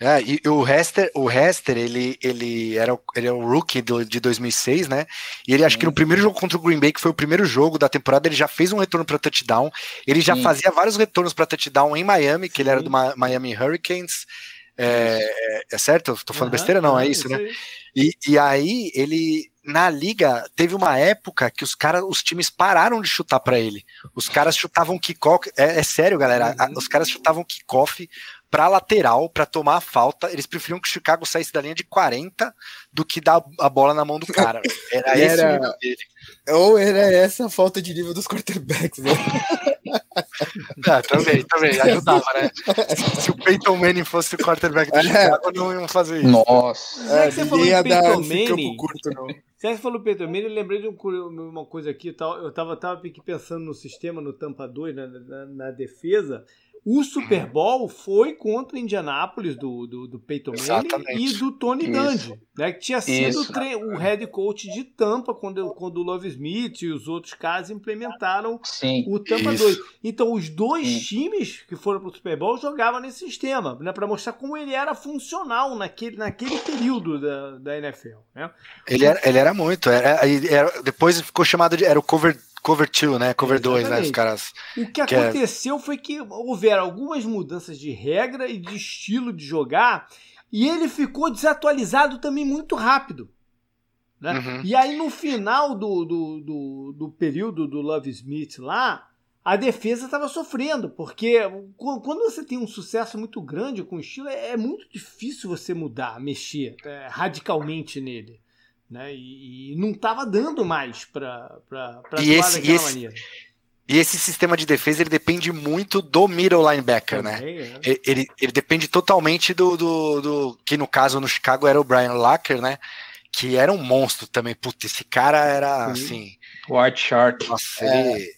É, e o Hester, o Hester, ele, ele, era, ele é o rookie do, de 2006, né? E ele acho que no primeiro jogo contra o Green Bay, que foi o primeiro jogo da temporada, ele já fez um retorno para touchdown. Ele já Sim. fazia vários retornos para touchdown em Miami, que ele era do Miami Hurricanes. É, é, é certo? Tô falando uhum, besteira? Não, é isso, né? E, e aí ele na liga teve uma época que os caras, os times pararam de chutar para ele. Os caras chutavam kickoff, é, é sério, galera. Uhum. Os caras chutavam kickoff para lateral para tomar a falta. Eles preferiam que o Chicago saísse da linha de 40 do que dar a bola na mão do cara. Era esse era... o nível dele. Ou era essa a falta de nível dos quarterbacks, né? ah, também, também, ajudava, né? Se, o Peyton Manning fosse o quarterback do é. Chicago, não iam fazer isso. Nossa. É, você falou em Peyton Manning. Curto, não. Você falou Peyton Manning, eu lembrei de uma coisa aqui, eu estava tava aqui pensando no sistema, no Tampa 2, na, na, na defesa, o Super Bowl foi contra o Indianápolis do, do, do Peyton Manning e do Tony Dungy, né, que tinha sido o head coach de Tampa quando, quando o Love Smith e os outros caras implementaram Sim, o Tampa isso. 2. Então, os dois Sim. times que foram para o Super Bowl jogavam nesse sistema, né, para mostrar como ele era funcional naquele, naquele período da, da NFL. Né? Ele, era, ele era muito. Era, era, depois ficou chamado de. Era o cover Cover 2, né? Cover 2, né? Os caras. O que, que aconteceu é... foi que houveram algumas mudanças de regra e de estilo de jogar, e ele ficou desatualizado também muito rápido. Né? Uhum. E aí, no final do, do, do, do, período do Love Smith lá, a defesa estava sofrendo, porque quando você tem um sucesso muito grande com o estilo, é, é muito difícil você mudar, mexer é, radicalmente nele. Né? E, e não estava dando mais para atuar esse, daquela esse, maneira. E esse sistema de defesa ele depende muito do middle linebacker, né? Também, né? É. Ele, ele depende totalmente do, do, do, que no caso no Chicago era o Brian Lacker, né? Que era um monstro também. Puta, esse cara era assim. White Shark. Nossa, é. ele,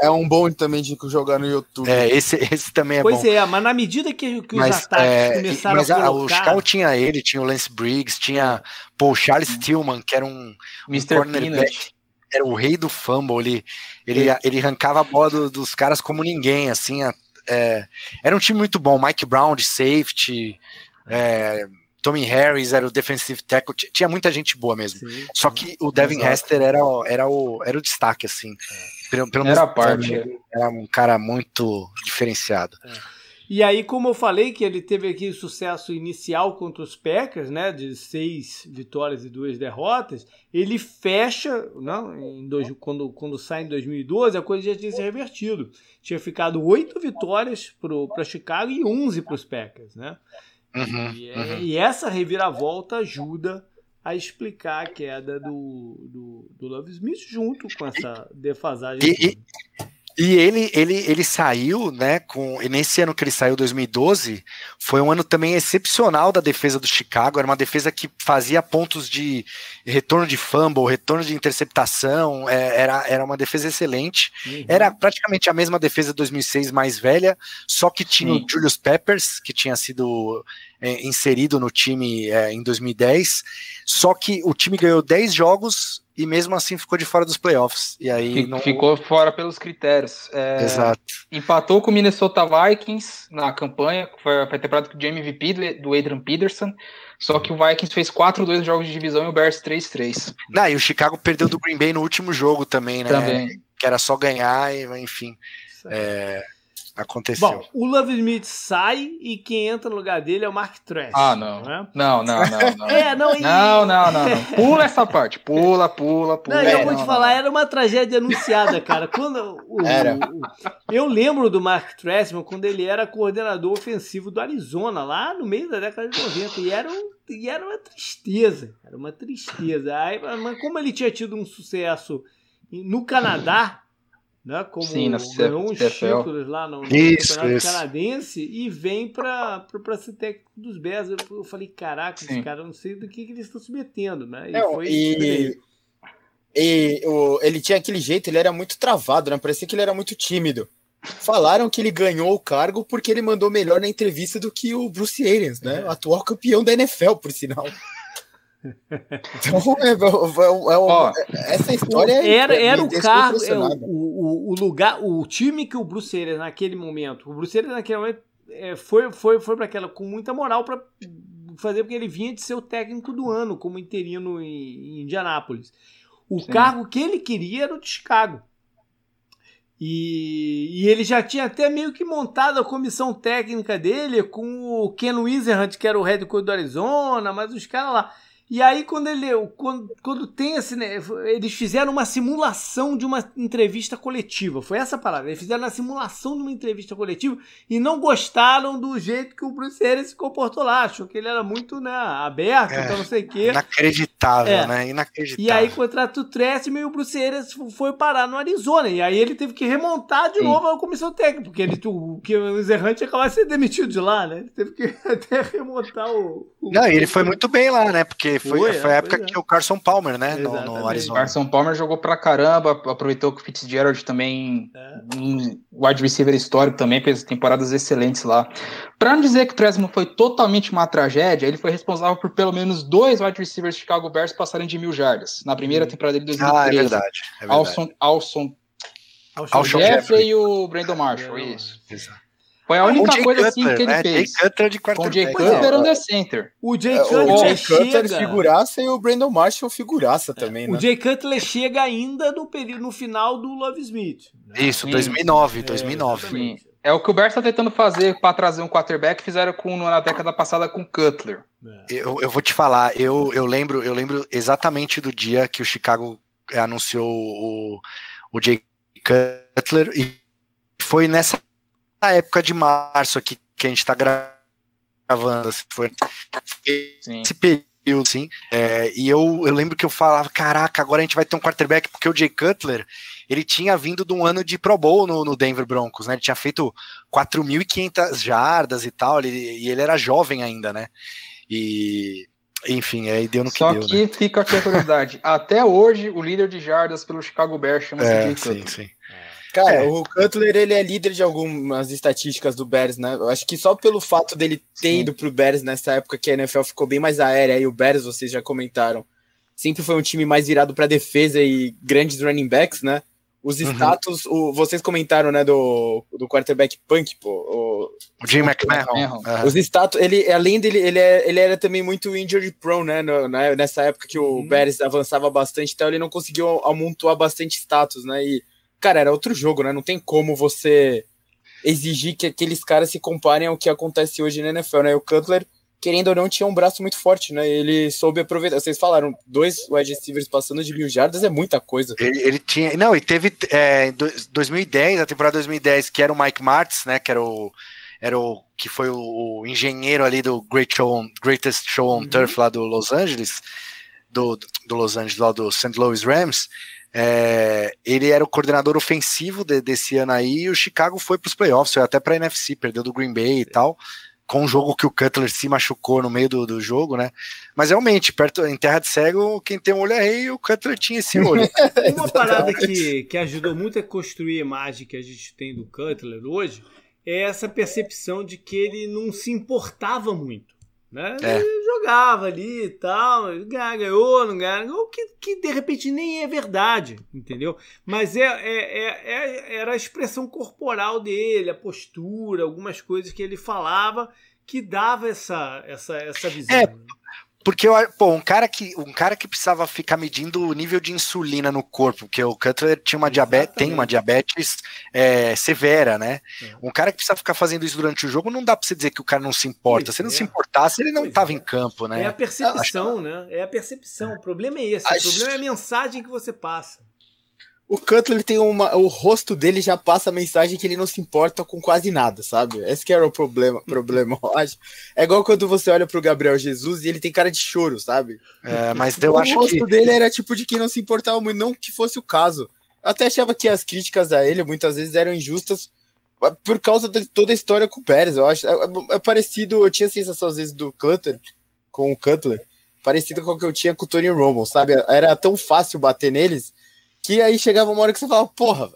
é um bom também de jogar no YouTube. É, esse, esse também é pois bom. Pois é, mas na medida que, que mas, os ataques é, começaram mas, a colocar... o Chicago tinha ele, tinha o Lance Briggs, tinha pô, o Charles hum. Tillman, que era um, um cornerback. Era o rei do fumble, ele, ele, é. ele arrancava a bola do, dos caras como ninguém, assim, é, era um time muito bom, Mike Brown de safety, é, Tommy Harris era o defensive tackle, tinha muita gente boa mesmo. Sim, Só que o Devin Hester era, era, o, era o destaque, assim. É. Pelo, pelo era parte. Era um cara muito diferenciado. É. E aí, como eu falei, que ele teve aqui sucesso inicial contra os Packers, né, de seis vitórias e duas derrotas, ele fecha, não, em dois, quando, quando sai em 2012, a coisa já tinha se revertido. Tinha ficado oito vitórias para Chicago e onze para os Packers, né? Uhum, e, é, uhum. e, essa reviravolta ajuda a explicar a queda do, do, do Love Smith junto com essa defasagem. E, e ele, ele, ele saiu, né, com, e nesse ano que ele saiu, 2012, foi um ano também excepcional da defesa do Chicago, era uma defesa que fazia pontos de retorno de fumble, retorno de interceptação, é, era, era uma defesa excelente, uhum. era praticamente a mesma defesa de 2006 mais velha, só que tinha Sim. o Julius Peppers, que tinha sido é, inserido no time é, em 2010, só que o time ganhou 10 jogos e mesmo assim ficou de fora dos playoffs. E aí não... Ficou fora pelos critérios. É, Exato. Empatou com o Minnesota Vikings na campanha, foi, foi temporada com o MVP do Adrian Peterson. Só que o Vikings fez 4-2 jogos de divisão e o Bears 3-3. Não, e o Chicago perdeu do Green Bay no último jogo também, né? Também. Que era só ganhar, e, enfim. É, Aconteceu. Bom, o Love Smith sai e quem entra no lugar dele é o Mark Trash. Ah, não. Né? Não, não, não, não. É, não, e... não, não, não, não. Pula essa parte. Pula, pula, pula. Não, eu vou não, te falar, não. era uma tragédia anunciada, cara. Quando o, Era. o- eu lembro do Mark Trestman quando ele era coordenador ofensivo do Arizona, lá no meio da década de 90. E era, um- e era uma tristeza. Era uma tristeza. Aí, mas como ele tinha tido um sucesso no Canadá, né? Como Sim, na ganhou uns CFL. títulos lá no, no Isso, campeonato isso. canadense e vem para ser técnico dos Bears. Eu, eu falei, caraca, Sim. esse cara, eu não sei do que, que eles estão se metendo, né? E Não, foi e, e o, ele tinha aquele jeito, ele era muito travado, né? Parecia que ele era muito tímido. Falaram que ele ganhou o cargo porque ele mandou melhor na entrevista do que o Bruce Arians, né? O atual campeão da NFL, por sinal. Então, é, é- é- é- Ó, essa história é- era, é era o é, desproporcionada. o, o, o lugar, o time que o Bruce Arians naquele momento, o Bruce Arians naquele momento é, foi, foi, foi para aquela com muita moral para fazer porque ele vinha de ser o técnico do ano como interino em, em Indianápolis. O Sim. cargo que ele queria era o de Chicago. E, e ele já tinha até meio que montado a comissão técnica dele com o Ken Wizard, que era o head coach do Arizona, mas os caras lá. E aí, quando ele. Quando, quando tem esse. né, Eles fizeram uma simulação de uma entrevista coletiva. Foi essa palavra. Eles fizeram uma simulação de uma entrevista coletiva e não gostaram do jeito que o Bruce Arians se comportou lá. Achou que ele era muito né, aberto, É, então não sei o quê. Inacreditável, É. né? Inacreditável. E aí contrata o Tressman e o Bruce Arians foi parar no Arizona. E aí ele teve que remontar de Sim. novo a comissão técnica, porque ele, o, que o Zerrante ia acabar de ser demitido de lá, né? Ele teve que até remontar o. o Não, ele foi muito bem lá, né? Porque foi, Foi, foi, é, a época é. que o Carson Palmer, né? No, no O Arizona. Carson Palmer jogou pra caramba, aproveitou que o Fitzgerald também, É. um wide receiver histórico também, fez temporadas excelentes lá. Pra não dizer que o Tresman foi totalmente uma tragédia, ele foi responsável por pelo menos dois wide receivers de Chicago Bears passarem de mil jardas, na primeira Uhum. temporada de 2013. Ah, é verdade. É verdade. Alson, Alson Alshon Alshon Jeffrey Jeffrey. e o Brandon Marshall, isso. Exato. Foi a Com o única Jay coisa assim que ele né? fez. Jay Cutler de Com o Jay quarterback. Cutler under é. center. O Jay É, Cutler o Jay chega. Cutler figuraça e o Brandon Marshall figuraça também, O né? Jay Cutler chega ainda no período no final do Love Smith. né? Isso, Sim. 2009, É, 2009. exatamente. É o que o Bears tá tentando fazer para trazer um quarterback, fizeram com, na década passada com o Cutler. É. Eu, eu vou te falar, eu, eu lembro, eu lembro exatamente do dia que o Chicago eh, anunciou o, o Jay Cutler e foi nessa época de março aqui que a gente tá gravando, assim, foi Sim. esse período, assim, é, e eu, eu lembro que eu falava, caraca, agora a gente vai ter um quarterback, porque o Jay Cutler, ele tinha vindo de um ano de Pro Bowl no, no Denver Broncos, né, ele tinha feito 4.500 jardas e tal, ele, e ele era jovem ainda, né, e, enfim, aí deu no que Só deu, que né. fica aqui a curiosidade. Até hoje, o líder de jardas pelo Chicago Bears chama-se É, Jay sim, Cutler. sim. Cara, É. o Cutler ele é líder de algumas estatísticas do Bears, né? Eu acho que só pelo fato dele ter Sim. ido pro Bears nessa época que a NFL ficou bem mais aérea e o Bears, vocês já comentaram, sempre foi um time mais virado para defesa e grandes running backs, né? Os Uhum. status, o- vocês comentaram, né, do, do quarterback punk, pô. o- O Jim McMahon. Os status, ele, além dele, ele, é- ele era também muito injury prone, né? no- nessa época que o Uhum. Bears avançava bastante, então ele não conseguiu amontoar bastante status, né? E, cara, era outro jogo, né? Não tem como você exigir que aqueles caras se comparem ao que acontece hoje na NFL, né? O Cutler, querendo ou não, tinha um braço muito forte, né? Ele soube aproveitar. Vocês falaram, dois wide receivers passando de mil jardas é muita coisa. Ele, ele tinha. Não, e teve é, em do- 2010, a temporada 2010, que era o Mike Martz, né? Que era o. Era o que foi o, o engenheiro ali do Great Show on- Greatest Show on Uhum. Turf lá do Los Angeles, do, do Los Angeles, lá do St. Louis Rams. É, ele era o coordenador ofensivo de- desse ano aí, e o Chicago foi para os playoffs, foi até para NFC, perdeu do Green Bay e tal, com um jogo que o Cutler se machucou no meio do, do jogo, né? Mas realmente, perto em terra de cego, quem tem um olho é rei, e o Cutler tinha esse olho. Uma parada que, que ajudou muito a construir a imagem que a gente tem do Cutler hoje é essa percepção de que ele não se importava muito. Né? É. Jogava ali e tal, ganhou, não ganhou, que, que de repente nem é verdade, entendeu? Mas é, é, é- é- era a expressão corporal dele, a postura, algumas coisas que ele falava que dava essa, essa, essa visão. É, né? Porque, pô, um cara, que, um cara que precisava ficar medindo o nível de insulina no corpo, porque o Cutler tinha uma diabetes, tem uma diabetes é, severa, né? É. Um cara que precisa ficar fazendo isso durante o jogo, não dá pra você dizer que o cara não se importa. Pois se não é. se importasse, ele não pois tava é. em campo, né? É a percepção, né? É a percepção. O problema é esse. Acho... O problema é a mensagem que você passa. O Cutler ele tem uma. O rosto dele já passa a mensagem que ele não se importa com quase nada, sabe? Esse que era o problema, problema eu acho. É igual quando você olha pro Gabriel Jesus e ele tem cara de choro, sabe? É, mas eu o acho que. O rosto dele era tipo de quem não se importava muito, não que fosse o caso. Eu até achava que as críticas a ele muitas vezes eram injustas por causa de toda a história com o Pérez. Eu acho. É, é, é parecido, eu tinha a sensação às vezes do Cutler, com o Cutler, parecido com o que eu tinha com o Tony Romo, sabe? Era tão fácil bater neles que aí chegava uma hora que você falava, porra,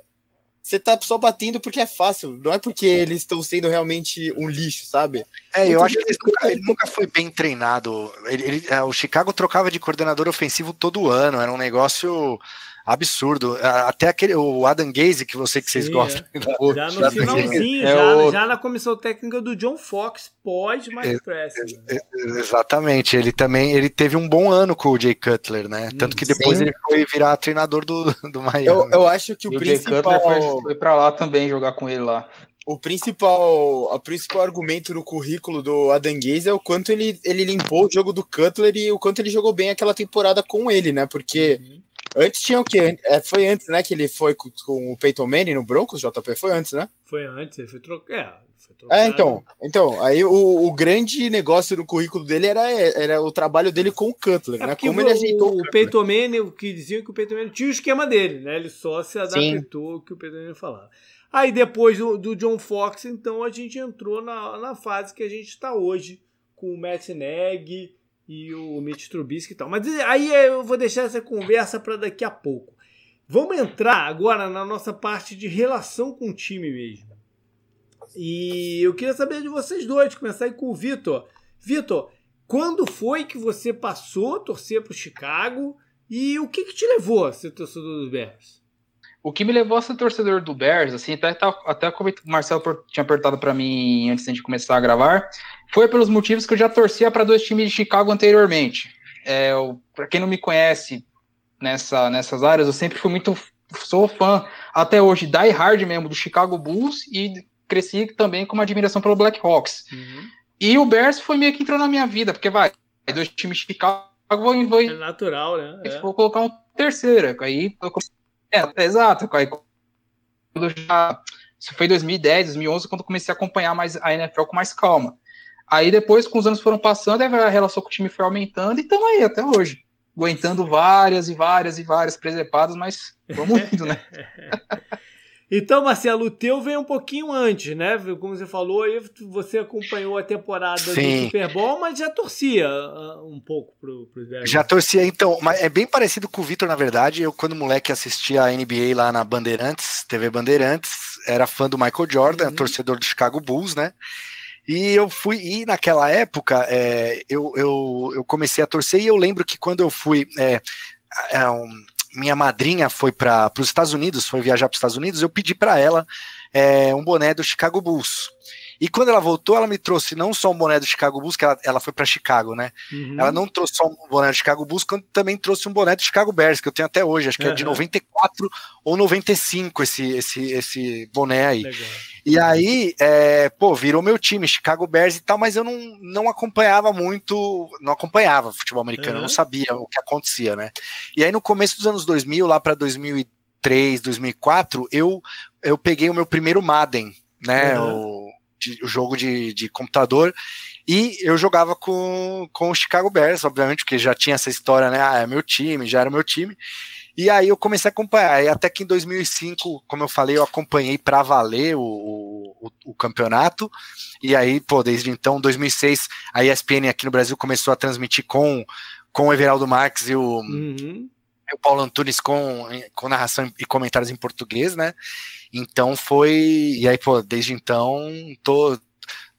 você tá só batendo porque é fácil, não é porque eles estão sendo realmente um lixo, sabe? É, eu acho que ele nunca, ele nunca, foi bem treinado. Ele, ele, é, o Chicago trocava de coordenador ofensivo todo ano, era um negócio absurdo. Até aquele, o Adam Gaze, que você que vocês Sim, gostam. É. Já no finalzinho, é já, o... já, na comissão técnica do John Fox, pós Mike Preston. Né? Exatamente, ele também ele teve um bom ano com o Jay Cutler, né? Tanto que depois Sim. ele foi virar treinador do, do Miami. Eu, eu acho que o e principal... O Jay Cutler foi, foi pra lá também jogar com ele lá. O principal, o principal argumento no currículo do Adam Gaze é o quanto ele, ele limpou o jogo do Cutler e o quanto ele jogou bem aquela temporada com ele, né? Porque uhum Antes tinha o quê? É, foi antes, né? Que ele foi com, com o Peyton Manning no Broncos, JP? Foi antes, né? Foi antes, ele foi trocado. É, é, então, então, aí o, o, grande negócio do currículo dele era, era o trabalho dele com o Cutler, é né? Como ele ajeitou o, o Peyton Manning, o que diziam que o Peyton Manning tinha o esquema dele, né? Ele só se adaptou ao que o Peyton Manning falava. Aí depois do, do, John Fox, então a gente entrou na, na fase que a gente está hoje, com o Matt Nagy, e o Mitch Trubisky e tal. Mas aí eu vou deixar essa conversa para daqui a pouco. Vamos entrar agora na nossa parte de relação com o time mesmo. E eu queria saber de vocês dois, começar aí com o Vitor. Vitor, quando foi que você passou a torcer para o Chicago e o que, que te levou a ser torcedor do Bears? O que me levou a ser torcedor do Bears, assim, até, até o Marcelo tinha apertado para mim antes de começar a gravar, foi pelos motivos que eu já torcia para dois times de Chicago anteriormente. É, para quem não me conhece nessa, nessas áreas, eu sempre fui muito, sou fã até hoje, die hard mesmo, do Chicago Bulls e cresci também com uma admiração pelo Blackhawks. Uhum. E o Bears foi meio que entrou na minha vida, porque vai, dois times de Chicago, vou, vou, é natural, né? É. Vou colocar um terceiro, aí eu é, exato. Aí, já, isso foi 2010, 2011, quando comecei a acompanhar mais a NFL com mais calma. Aí depois, com os anos foram passando, a relação com o time foi aumentando e estamos aí até hoje. Aguentando várias e várias e várias presepadas, mas vamos indo, né? Então, Marcelo, o teu veio um pouquinho antes, né? Como você falou, você acompanhou a temporada Sim. do Super Bowl, mas já torcia uh, um pouco pro, pro Vegas. Já torcia, então. Mas é bem parecido com o Vitor, na verdade. Eu, quando moleque, assistia a NBA lá na Bandeirantes, TV Bandeirantes, era fã do Michael Jordan, uhum. torcedor do Chicago Bulls, né? E eu fui, e naquela época, é, eu, eu, eu comecei a torcer, e eu lembro que quando eu fui. É, é um, minha madrinha foi para os Estados Unidos, foi viajar para os Estados Unidos, eu pedi para ela é, um boné do Chicago Bulls. E quando ela voltou, ela me trouxe não só um boné do Chicago Bulls, que ela, ela foi para Chicago, né? Uhum. Ela não trouxe só um boné do Chicago Bulls, quando também trouxe um boné do Chicago Bears, que eu tenho até hoje, acho que uhum. é de 94 ou 95 esse, esse, esse boné aí. Legal. E aí, é, pô, virou meu time, Chicago Bears e tal, mas eu não, não acompanhava muito, não acompanhava futebol americano, uhum. não sabia o que acontecia, né? E aí no começo dos anos 2000, lá para 2003, 2004, eu, eu peguei o meu primeiro Madden, né? O, de, jogo de, de computador. E eu jogava com, com o Chicago Bears, obviamente, porque já tinha essa história, né? Ah, é meu time, já era meu time. E aí eu comecei a acompanhar. E até que em 2005, como eu falei, eu acompanhei para valer o, o, o, campeonato. E aí, pô, desde então, 2006, a ESPN aqui no Brasil começou a transmitir com, com o Everaldo Marques e o, uhum. O Paulo Antunes com, com narração e comentários em português, né? Então foi. E aí, pô, desde então tô,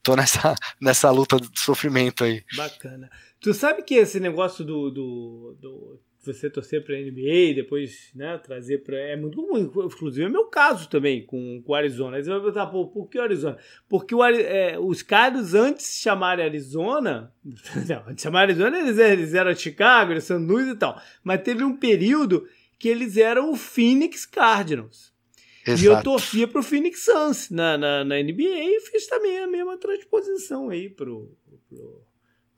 tô nessa, nessa luta de sofrimento aí. Bacana. Tu sabe que esse negócio do, do, do você torcer para a NBA e depois né, trazer para. É muito comum, inclusive é meu caso também com, com o Arizona. Aí você vai perguntar, pô, por que o Arizona? Porque o, é, os caras, antes de chamarem Arizona, não, antes de chamarem Arizona, eles, eles eram Chicago, eles são Luís e tal. Mas teve um período que eles eram o Phoenix Cardinals. Exato. E eu torcia pro Phoenix Suns na, na, na, NBA e fiz também a mesma transposição aí pro, pro,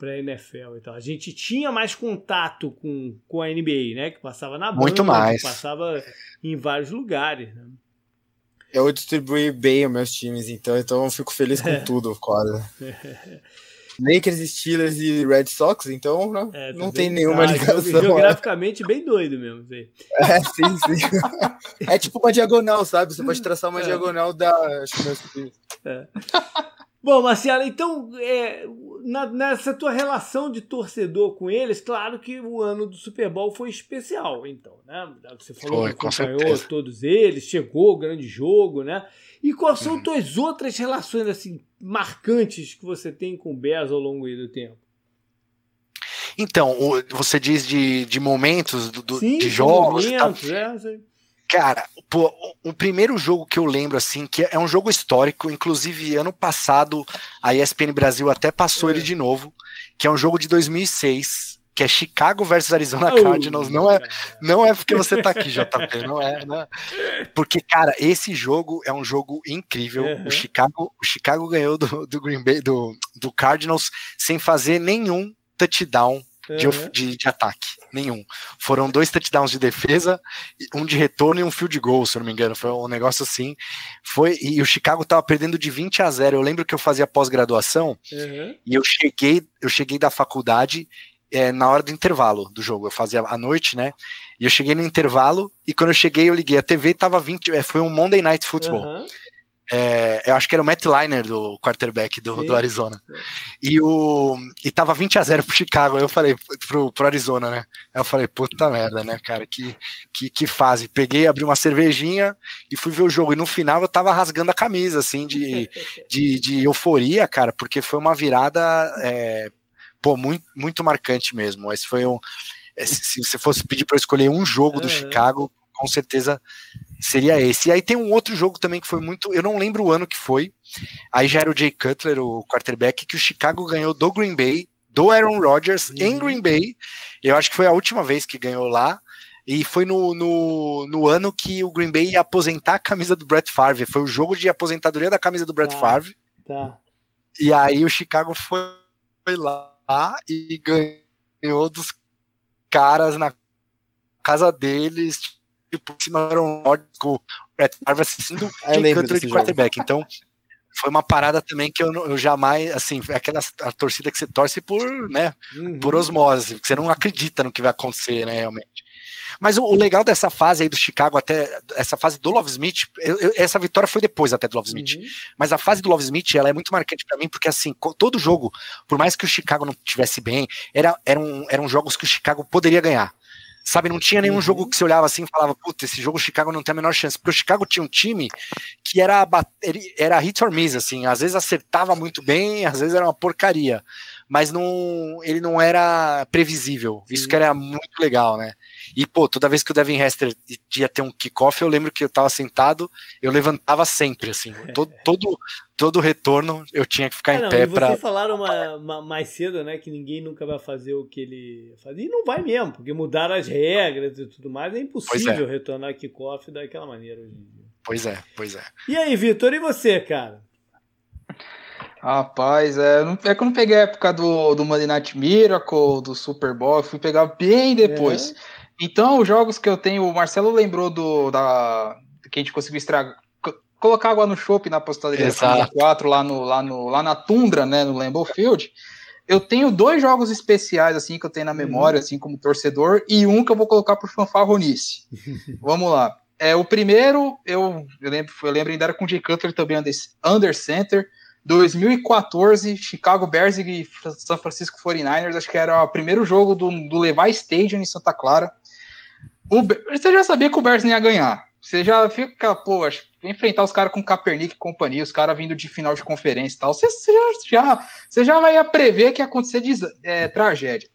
pra NFL e tal. A gente tinha mais contato com, com a NBA, né? Que passava na Muito mais. passava em vários lugares, né? Eu distribuí bem os meus times, então, então eu fico feliz com tudo, quase. Lakers, Steelers e Red Sox, então não, é, não tem nenhuma ah, ligação. Geograficamente bem doido mesmo. Sei. É, sim, sim. é tipo uma diagonal, sabe? Você pode traçar uma é. diagonal da. Acho que é. Bom, Marcelo, então, é, na, nessa tua relação de torcedor com eles, claro que o ano do Super Bowl foi especial, então, né? Você falou foi, que acompanhou todos eles, chegou o grande jogo, né? E quais são uhum. tuas outras relações, assim, marcantes que você tem com o Bears ao longo do tempo? Então, você diz de, de momentos, do, Sim, de jogos. Momentos, é, Cara, pô, o primeiro jogo que eu lembro, assim, que é um jogo histórico, inclusive ano passado a ESPN Brasil até passou é. ele de novo, que é um jogo de 2006, que é Chicago versus Arizona Cardinals. Não é, não é porque você tá aqui, JP, não é, não é. Porque, cara, esse jogo é um jogo incrível. Uhum. O, Chicago, o Chicago ganhou do, do Green Bay, do, do Cardinals, sem fazer nenhum touchdown de, uhum. de, de, ataque, nenhum. Foram dois touchdowns de defesa, um de retorno e um field goal, se eu não me engano. Foi um negócio assim. Foi E o Chicago tava perdendo de 20 a 0. Eu lembro que eu fazia pós-graduação uhum. e eu cheguei, eu cheguei da faculdade é, na hora do intervalo do jogo. Eu fazia à noite, né? E eu cheguei no intervalo e quando eu cheguei, eu liguei a TV e tava 20. É, foi um Monday Night Football. Uhum. É, eu acho que era o Matt Liner do quarterback do, do Arizona. E, o, e tava 20 a 0 pro Chicago. Aí eu falei, pro, pro Arizona, né? Aí eu falei, puta merda, né, cara? Que, que, que fase. Peguei, abri uma cervejinha e fui ver o jogo. E no final eu tava rasgando a camisa, assim, de, de, de euforia, cara, porque foi uma virada, é, pô, muito, muito marcante mesmo. Esse foi um. Se você fosse pedir para escolher um jogo do Chicago, com certeza seria esse. E aí tem um outro jogo também que foi muito. Eu não lembro o ano que foi. Aí já era o Jay Cutler, o quarterback, que o Chicago ganhou do Green Bay, do Aaron Rodgers, uhum. em Green Bay. Eu acho que foi a última vez que ganhou lá. E foi no, no, no, ano que o Green Bay ia aposentar a camisa do Brett Favre. Foi o jogo de aposentadoria da camisa do Brett tá, Favre. Tá. E aí o Chicago foi, foi lá e ganhou dos caras na casa deles, por cima era um com o Brett Favre assistindo o de quarterback. Então, foi uma parada também que eu, eu jamais, assim, aquela a torcida que você torce por, né, uhum. por osmose, que você não acredita no que vai acontecer, né, realmente. Mas o, o, legal dessa fase aí do Chicago, até essa fase do Love Smith, eu, eu, essa vitória foi depois até do Love Smith. Uhum. Mas a fase do Love Smith, ela é muito marcante para mim, porque assim, todo jogo, por mais que o Chicago não tivesse bem, era, eram, eram jogos que o Chicago poderia ganhar. Sabe, não tinha nenhum uhum. jogo que você olhava assim e falava, puta, esse jogo o Chicago não tem a menor chance. Porque o Chicago tinha um time que era, era hit or miss, assim, às vezes acertava muito bem, às vezes era uma porcaria. Mas não, ele não era previsível. Sim. Isso que era muito legal, né? E, pô, toda vez que o Devin Hester ia ter um kickoff, eu lembro que eu tava sentado, eu levantava sempre, assim. Todo, todo, todo retorno eu tinha que ficar é, em pé para. Vocês falaram uma, uma, mais cedo, né, que ninguém nunca vai fazer o que ele fazia. E não vai mesmo, porque mudaram as regras e tudo mais. É impossível é. retornar kickoff daquela maneira hoje em dia. Pois é, pois é. E aí, Vitor, e você, cara? Rapaz, é, é que eu não peguei a época do, do Monday Night Miracle, do Super Bowl, eu fui pegar bem depois. É. Então, os jogos que eu tenho, o Marcelo lembrou do da que a gente conseguiu estragar, colocar água no chope na apostadoria 4 lá no, lá no lá na Tundra, né, no Lambeau Field. Eu tenho dois jogos especiais assim que eu tenho na memória assim como torcedor e um que eu vou colocar por fanfarronice. Vamos lá. É, o primeiro, eu, eu lembro, eu lembro ainda era com o Jay Cutler também under, under center. 2014, Chicago Bears e São Francisco 49ers, acho que era o primeiro jogo do, do Levi Stadium em Santa Clara. O, você já sabia que o Bears não ia ganhar. Você já fica, pô, enfrentar os caras com Kaepernick e companhia, os caras vindo de final de conferência e tal. Você, você, já, já, você já vai prever que ia acontecer de, é, tragédia.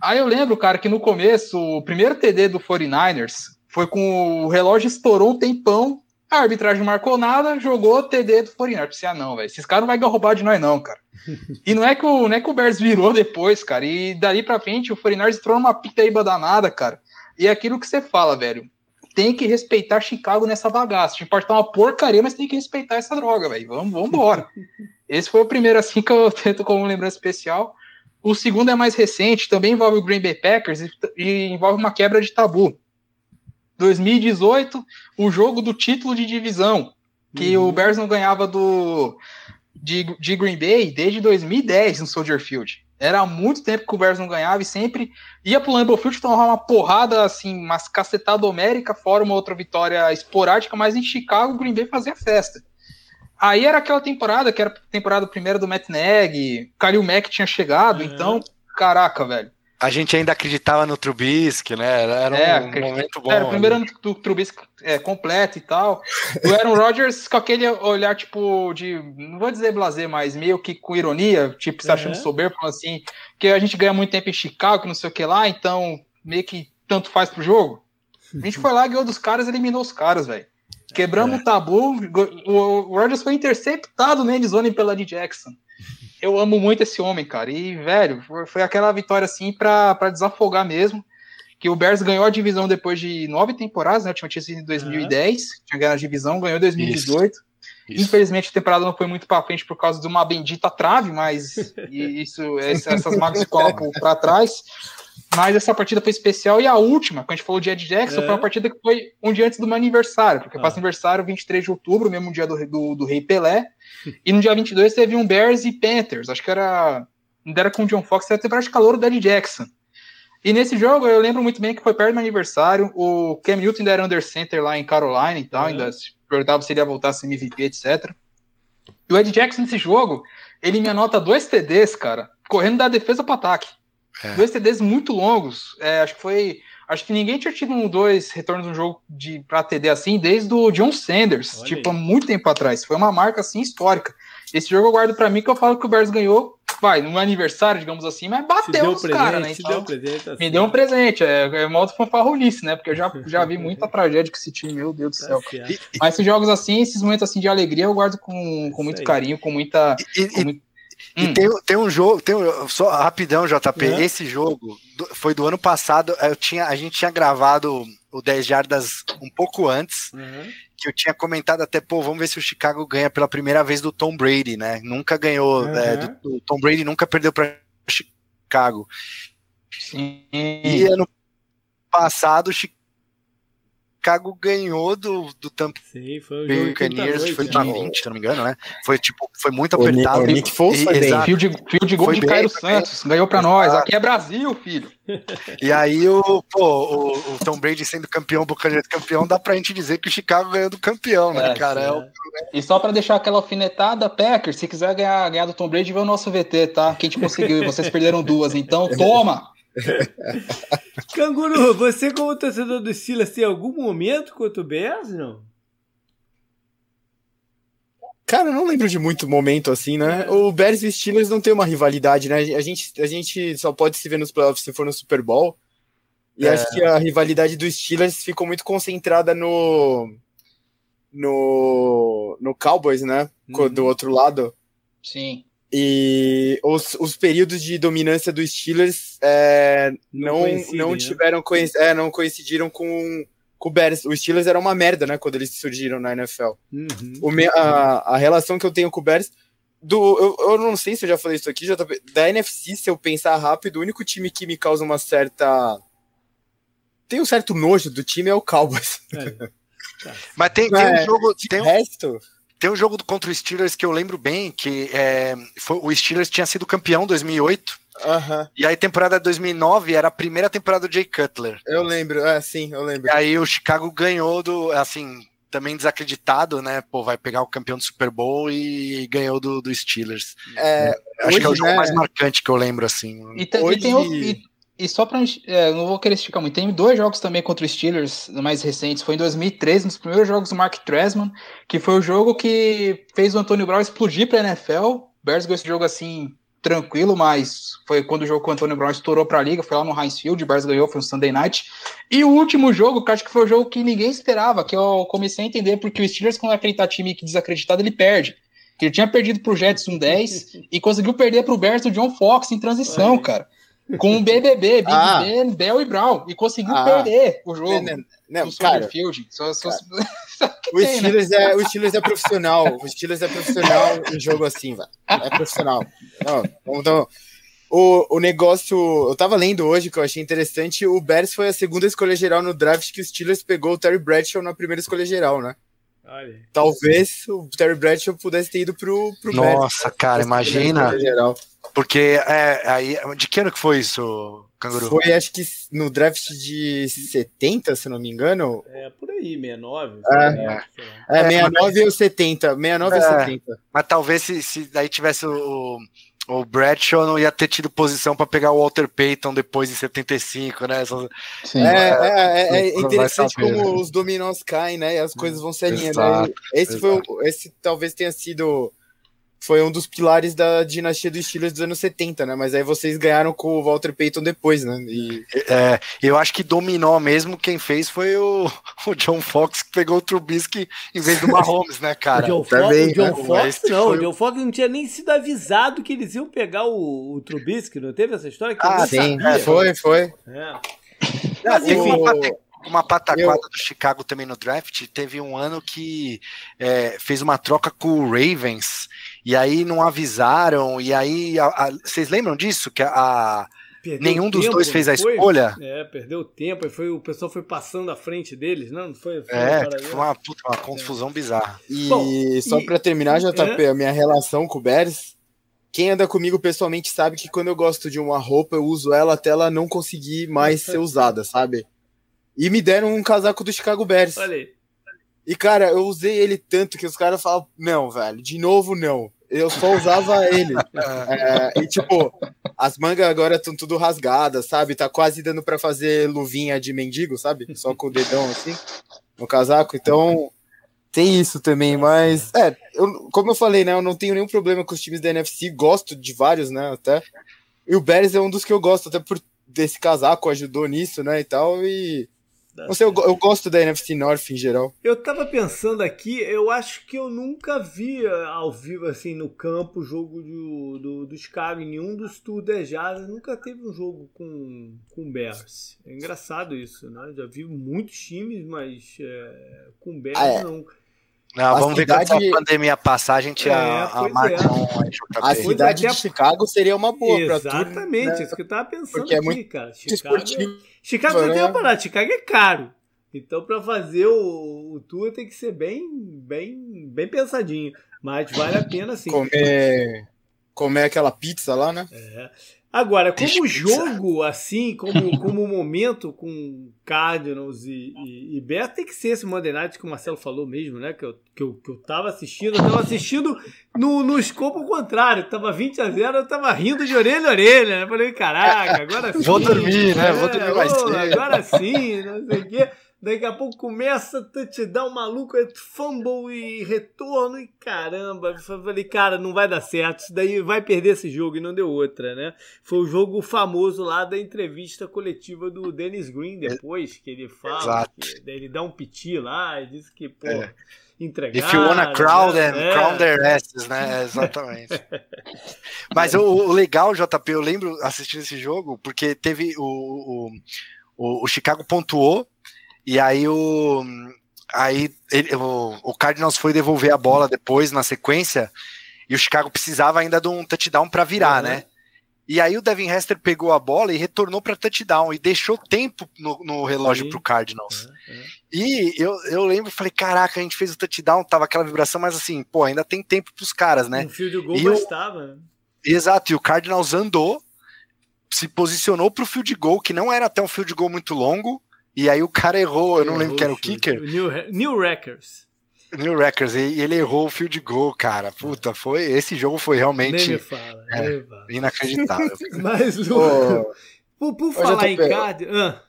Aí eu lembro, cara, que no começo, o primeiro TD do 49ers foi com o relógio estourou um tempão, a arbitragem não marcou nada, jogou TD do 49ers. Pensei, ah, não, velho, esses caras não vão roubar de nós, não, cara. E não é que o, não é que o Bears virou depois, cara. E dali pra frente, o 49ers entrou numa pitaíba danada, cara. E é aquilo que você fala, velho. Tem que respeitar Chicago nessa bagaça. Tipo, pode estar uma porcaria, mas tem que respeitar essa droga, velho. Vamos, vamos embora. Esse foi o primeiro, assim, que eu tento como lembrança especial. O segundo é mais recente, também envolve o Green Bay Packers e, e envolve uma quebra de tabu. 2018, o jogo do título de divisão, que uhum. o Bears não ganhava do de, de Green Bay desde 2010 no Soldier Field. Era muito tempo que o Bears não ganhava e sempre ia pro Lambeau Field tomar uma porrada, assim, umas cacetada homérica, fora uma outra vitória esporádica, mas em Chicago o Green Bay fazia festa. Aí era aquela temporada, que era a temporada primeira do Matt Nagy, Kalil Mack tinha chegado, uhum. então, caraca, velho a gente ainda acreditava no Trubisky, né? Era é, um momento bom. Era o primeiro ano do Trubisky é, completo e tal. O Aaron Rodgers com aquele olhar, tipo, de. Não vou dizer blazer, mas meio que com ironia, tipo, se achando uhum. soberbo, assim, que a gente ganha muito tempo em Chicago, que não sei o que lá, então meio que tanto faz pro jogo. A gente foi lá, ganhou dos caras, eliminou os caras, velho. Quebramos o tabu. O Rodgers foi interceptado na endzone pela D. Jackson eu amo muito esse homem, cara. E, velho, foi aquela vitória assim para desafogar mesmo. Que o Bears ganhou a divisão depois de nove temporadas, né? O time tinha sido em 2010, uhum. tinha ganhado a divisão, ganhou em 2018. Isso. Isso. Infelizmente a temporada não foi muito para frente por causa de uma bendita trave, mas isso, essas mágoas colocam para trás. Mas essa partida foi especial. E a última, quando a gente falou de Ed Jackson, é. foi uma partida que foi um dia antes do meu aniversário, porque ah. eu faço aniversário 23 de outubro, mesmo dia do, do, do Rei Pelé. E no dia 22 teve um Bears e Panthers, acho que era. Não era com o John Fox, era temporada de calor do Ed Jackson. E nesse jogo eu lembro muito bem que foi perto do meu aniversário. O Cam Newton ainda era under center lá em Carolina e tal, ainda se perguntava se ele ia voltar a ser MVP, etc. E o Ed Jackson nesse jogo, ele me anota dois TDs, cara, correndo da defesa para ataque. É. Dois TDs muito longos. É, acho que foi. Acho que ninguém tinha tido um dois retornos no jogo de para TD assim desde o John Sanders, Olha tipo, há muito tempo atrás. Foi uma marca assim histórica. Esse jogo eu guardo para mim que eu falo que o Bears ganhou, vai, no aniversário, digamos assim, mas bateu os caras, né? Então, deu presente, assim. Me deu um presente, é, é modo fanfarronice, né? Porque eu já, já vi muita tragédia com esse time, meu Deus do céu. Tá mas esses jogos assim, esses momentos assim de alegria, eu guardo com, com muito carinho, com muita. Com muito e hum. tem, tem um jogo, tem um, só rapidão, JP. Uhum. Esse jogo do, foi do ano passado. Eu tinha, a gente tinha gravado o 10 Jardas um pouco antes. Uhum. Que eu tinha comentado até, pô, vamos ver se o Chicago ganha pela primeira vez do Tom Brady, né? Nunca ganhou. Uhum. É, do, do, Tom Brady nunca perdeu para Chicago. Sim. E ano passado, o Chicago Chicago ganhou do, do Tampa Sim, foi Bay Buccaneers, foi de 20, né? se não me engano, né? Foi tipo, foi muito apertado. O Nick Foles foi bem. Fio de, fio de gol foi de Caio Santos, ganhou pra nós. Aqui é Brasil, filho. E aí o, pô, o, o Tom Brady sendo campeão, Buccaneers campeão, dá pra gente dizer que o Chicago ganhou do campeão, né, é, cara? É. O... E só pra deixar aquela alfinetada, Packers, se quiser ganhar, ganhar do Tom Brady, vê o nosso VT, tá? Que a gente conseguiu e vocês perderam duas, então toma! Canguru, você como torcedor do Steelers tem algum momento contra o Bears, não? Cara, eu não lembro de muito momento assim, né? É. O Bears e o Steelers não tem uma rivalidade, né? A gente, a gente só pode se ver nos playoffs se for no Super Bowl. E é. acho que a rivalidade dos Steelers ficou muito concentrada no no, no Cowboys, né? Uhum. Do outro lado. Sim. E os, os períodos de dominância dos Steelers é, não, não, não né? tiveram é, não coincidiram com, com o Bears. Os Steelers eram uma merda, né, quando eles surgiram na NFL. Uhum. O me, a, a relação que eu tenho com o Bears do, eu, eu não sei se eu já falei isso aqui, JP, da NFC, se eu pensar rápido, o único time que me causa uma certa. Tem um certo nojo do time é o Cowboys. É. Mas tem, tem é, um jogo. Tem um, resto. Tem um jogo contra o Steelers que eu lembro bem, que é, foi, o Steelers tinha sido campeão em 2008. Uhum. E aí, temporada 2009 era a primeira temporada do Jay Cutler. Eu lembro, é, sim, eu lembro. E aí o Chicago ganhou do, assim, também desacreditado, né? Pô, vai pegar o campeão do Super Bowl e ganhou do, do Steelers. É, Acho hoje, que é o jogo né? mais marcante que eu lembro, assim. E, hoje... e tem, e, e só pra. É, não vou querer esticar muito. Tem dois jogos também contra os Steelers, mais recentes. Foi em 2013, nos primeiros jogos do Mark Tresman, que foi o jogo que fez o Antônio Brown explodir pra NFL. O Bears ganhou esse jogo assim, tranquilo, mas foi quando o jogo com o Antônio Brown estourou para a liga, foi lá no Heinz Field, o Bears ganhou, foi um Sunday Night. E o último jogo, que acho que foi o jogo que ninguém esperava, que eu comecei a entender porque o Steelers, quando acreditar time que desacreditado, ele perde. Que ele tinha perdido pro Jets um 10 e conseguiu perder pro Bears do John Fox em transição, cara. Com o BBB, Big ah. Ben, Bell e Brown. E conseguiu ah. perder o jogo. Não, não, no cara, Field. Só, só, cara. o, tem, Steelers né? é, o Steelers é profissional. O Steelers é profissional em jogo assim, velho. É profissional. Não, então, o, o negócio. Eu tava lendo hoje que eu achei interessante. O Bears foi a segunda escolha geral no draft que o Steelers pegou o Terry Bradshaw na primeira escolha geral, né? Olha. Talvez o Terry Bradshaw pudesse ter ido pro, pro Nossa, Bears, cara, imagina. Porque é, aí, de que ano que foi isso, Canguru? Foi, acho que no draft de 70, se não me engano. É, por aí, 69. É, é, é 69 ou 70. 69 ou 70. Mas talvez se, se daí tivesse o, o Bradshaw não ia ter tido posição para pegar o Walter Payton depois em 75, né? Sim. É, é, é, é interessante saber, como né? os dominós caem, né? E as coisas vão se alinhando. Esse, foi, esse talvez tenha sido foi um dos pilares da dinastia dos Steelers dos anos 70, né? Mas aí vocês ganharam com o Walter Payton depois, né? E... É, eu acho que dominou mesmo quem fez foi o, o John Fox que pegou o Trubisky em vez do Mahomes, né, cara? o John, Também, Fox, o John né? Fox não, o John Fox não tinha nem sido avisado que eles iam pegar o, o Trubisky, não teve essa história? Que ah, sim, sabia. foi, foi. É. Mas, enfim, uma pataquada eu... do Chicago também no draft. Teve um ano que é, fez uma troca com o Ravens e aí não avisaram, e aí a, a, vocês lembram disso? Que a, nenhum dos dois fez a escolha? É, perdeu tempo, foi, o pessoal foi passando à frente deles, não? foi, foi é, foi uma, puta, uma confusão é. bizarra. E Bom, só para terminar, JP, é? a minha relação com o Bears, quem anda comigo pessoalmente sabe que quando eu gosto de uma roupa, eu uso ela até ela não conseguir mais ser usada, sabe? E me deram um casaco do Chicago Bears. Olha aí. E, cara, eu usei ele tanto que os caras falam, não, velho, de novo não. Eu só usava ele. É, e, tipo, as mangas agora estão tudo rasgadas, sabe? Tá quase dando para fazer luvinha de mendigo, sabe? Só com o dedão assim, no casaco. Então, tem isso também, mas, é, eu, como eu falei, né? Eu não tenho nenhum problema com os times da NFC, gosto de vários, né? Até. E o Bears é um dos que eu gosto, até por desse casaco ajudou nisso, né? E tal. E você, eu, eu, gosto da NFC North em geral. Eu tava pensando aqui, eu acho que eu nunca vi eh, ao vivo, assim, no campo, o jogo do, do, do Chicago. Nenhum dos Tudejadas nunca teve um jogo com, com Bears. É engraçado isso, né? Já vi muitos times, mas é, com Bears ah, é. não. Não, vamos cidade... ver quando a pandemia passar, a gente é, a, a marca é. um, A cidade de Chicago seria uma boa para tudo. Exatamente, né? isso que eu tava pensando Porque é aqui, é muito cara. Chicago, é- Chicago não tem uma parada, Chicago é caro. Então, para fazer o, o tour tem que ser bem, bem, bem pensadinho. Mas vale a pena sim. Comer, comer aquela pizza lá, né? É. Agora, como jogo, assim, como, como momento com Cardinals e, e, e Bears, tem que ser esse Monday Night que o Marcelo falou mesmo, né? Que eu, que eu, que eu tava assistindo. Eu tava assistindo no, no escopo contrário. Tava 20 a 0 eu tava rindo de orelha a orelha. Né? Falei, caraca, agora sim. Vou dormir, né? Vou dormir mais cedo. Agora sim, não sei o quê. Daqui a pouco começa a te dar um maluco, é fumble e retorno e caramba. Falei, cara, não vai dar certo. Isso daí vai perder esse jogo e não deu outra, né? Foi o jogo famoso lá da entrevista coletiva do Dennis Green depois, que ele fala, que, ele dá um piti lá e diz que, pô. É. Entregar, If you wanna crown né? them, é. crown their asses, né? Exatamente. Mas o, o, legal, JP, eu lembro assistindo esse jogo, porque teve o, o, o Chicago pontuou e aí o. Aí ele, o, o Cardinals foi devolver a bola depois, na sequência, e o Chicago precisava ainda de um touchdown para virar, uhum. né? E aí o Devin Hester pegou a bola e retornou para touchdown e deixou tempo no, no relógio para o Cardinals. Uhum, uhum. E eu, eu lembro, falei, caraca, a gente fez o touchdown, tava aquela vibração, mas assim, pô, ainda tem tempo para os caras, né? O fio de gol bastava. Exato, e o Cardinals andou, se posicionou para o field goal, que não era até um field goal muito longo, e aí o cara errou, eu não lembro quem era o kicker. New, New Wreckers. New Wreckers, e ele errou o field goal, cara. Puta, foi. Esse jogo foi realmente nem fala, é, nem inacreditável. Mas, Lu, oh. por, por falar em card. Ah.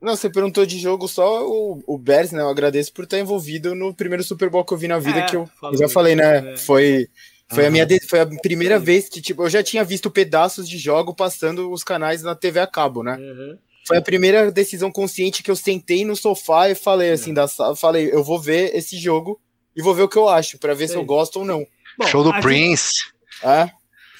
Não, você perguntou de jogo só o, o Bears, né? Eu agradeço por estar envolvido no primeiro Super Bowl que eu vi na vida, é, que eu, eu já falei, né? É. Foi Foi a minha foi a primeira vez que tipo eu já tinha visto pedaços de jogo passando os canais na TV a cabo, né? Uhum. Foi a primeira decisão consciente que eu sentei no sofá e falei assim, da falei, eu vou ver esse jogo e vou ver o que eu acho para ver Sim. se eu gosto ou não. Bom, Show do Prince. Gente... É?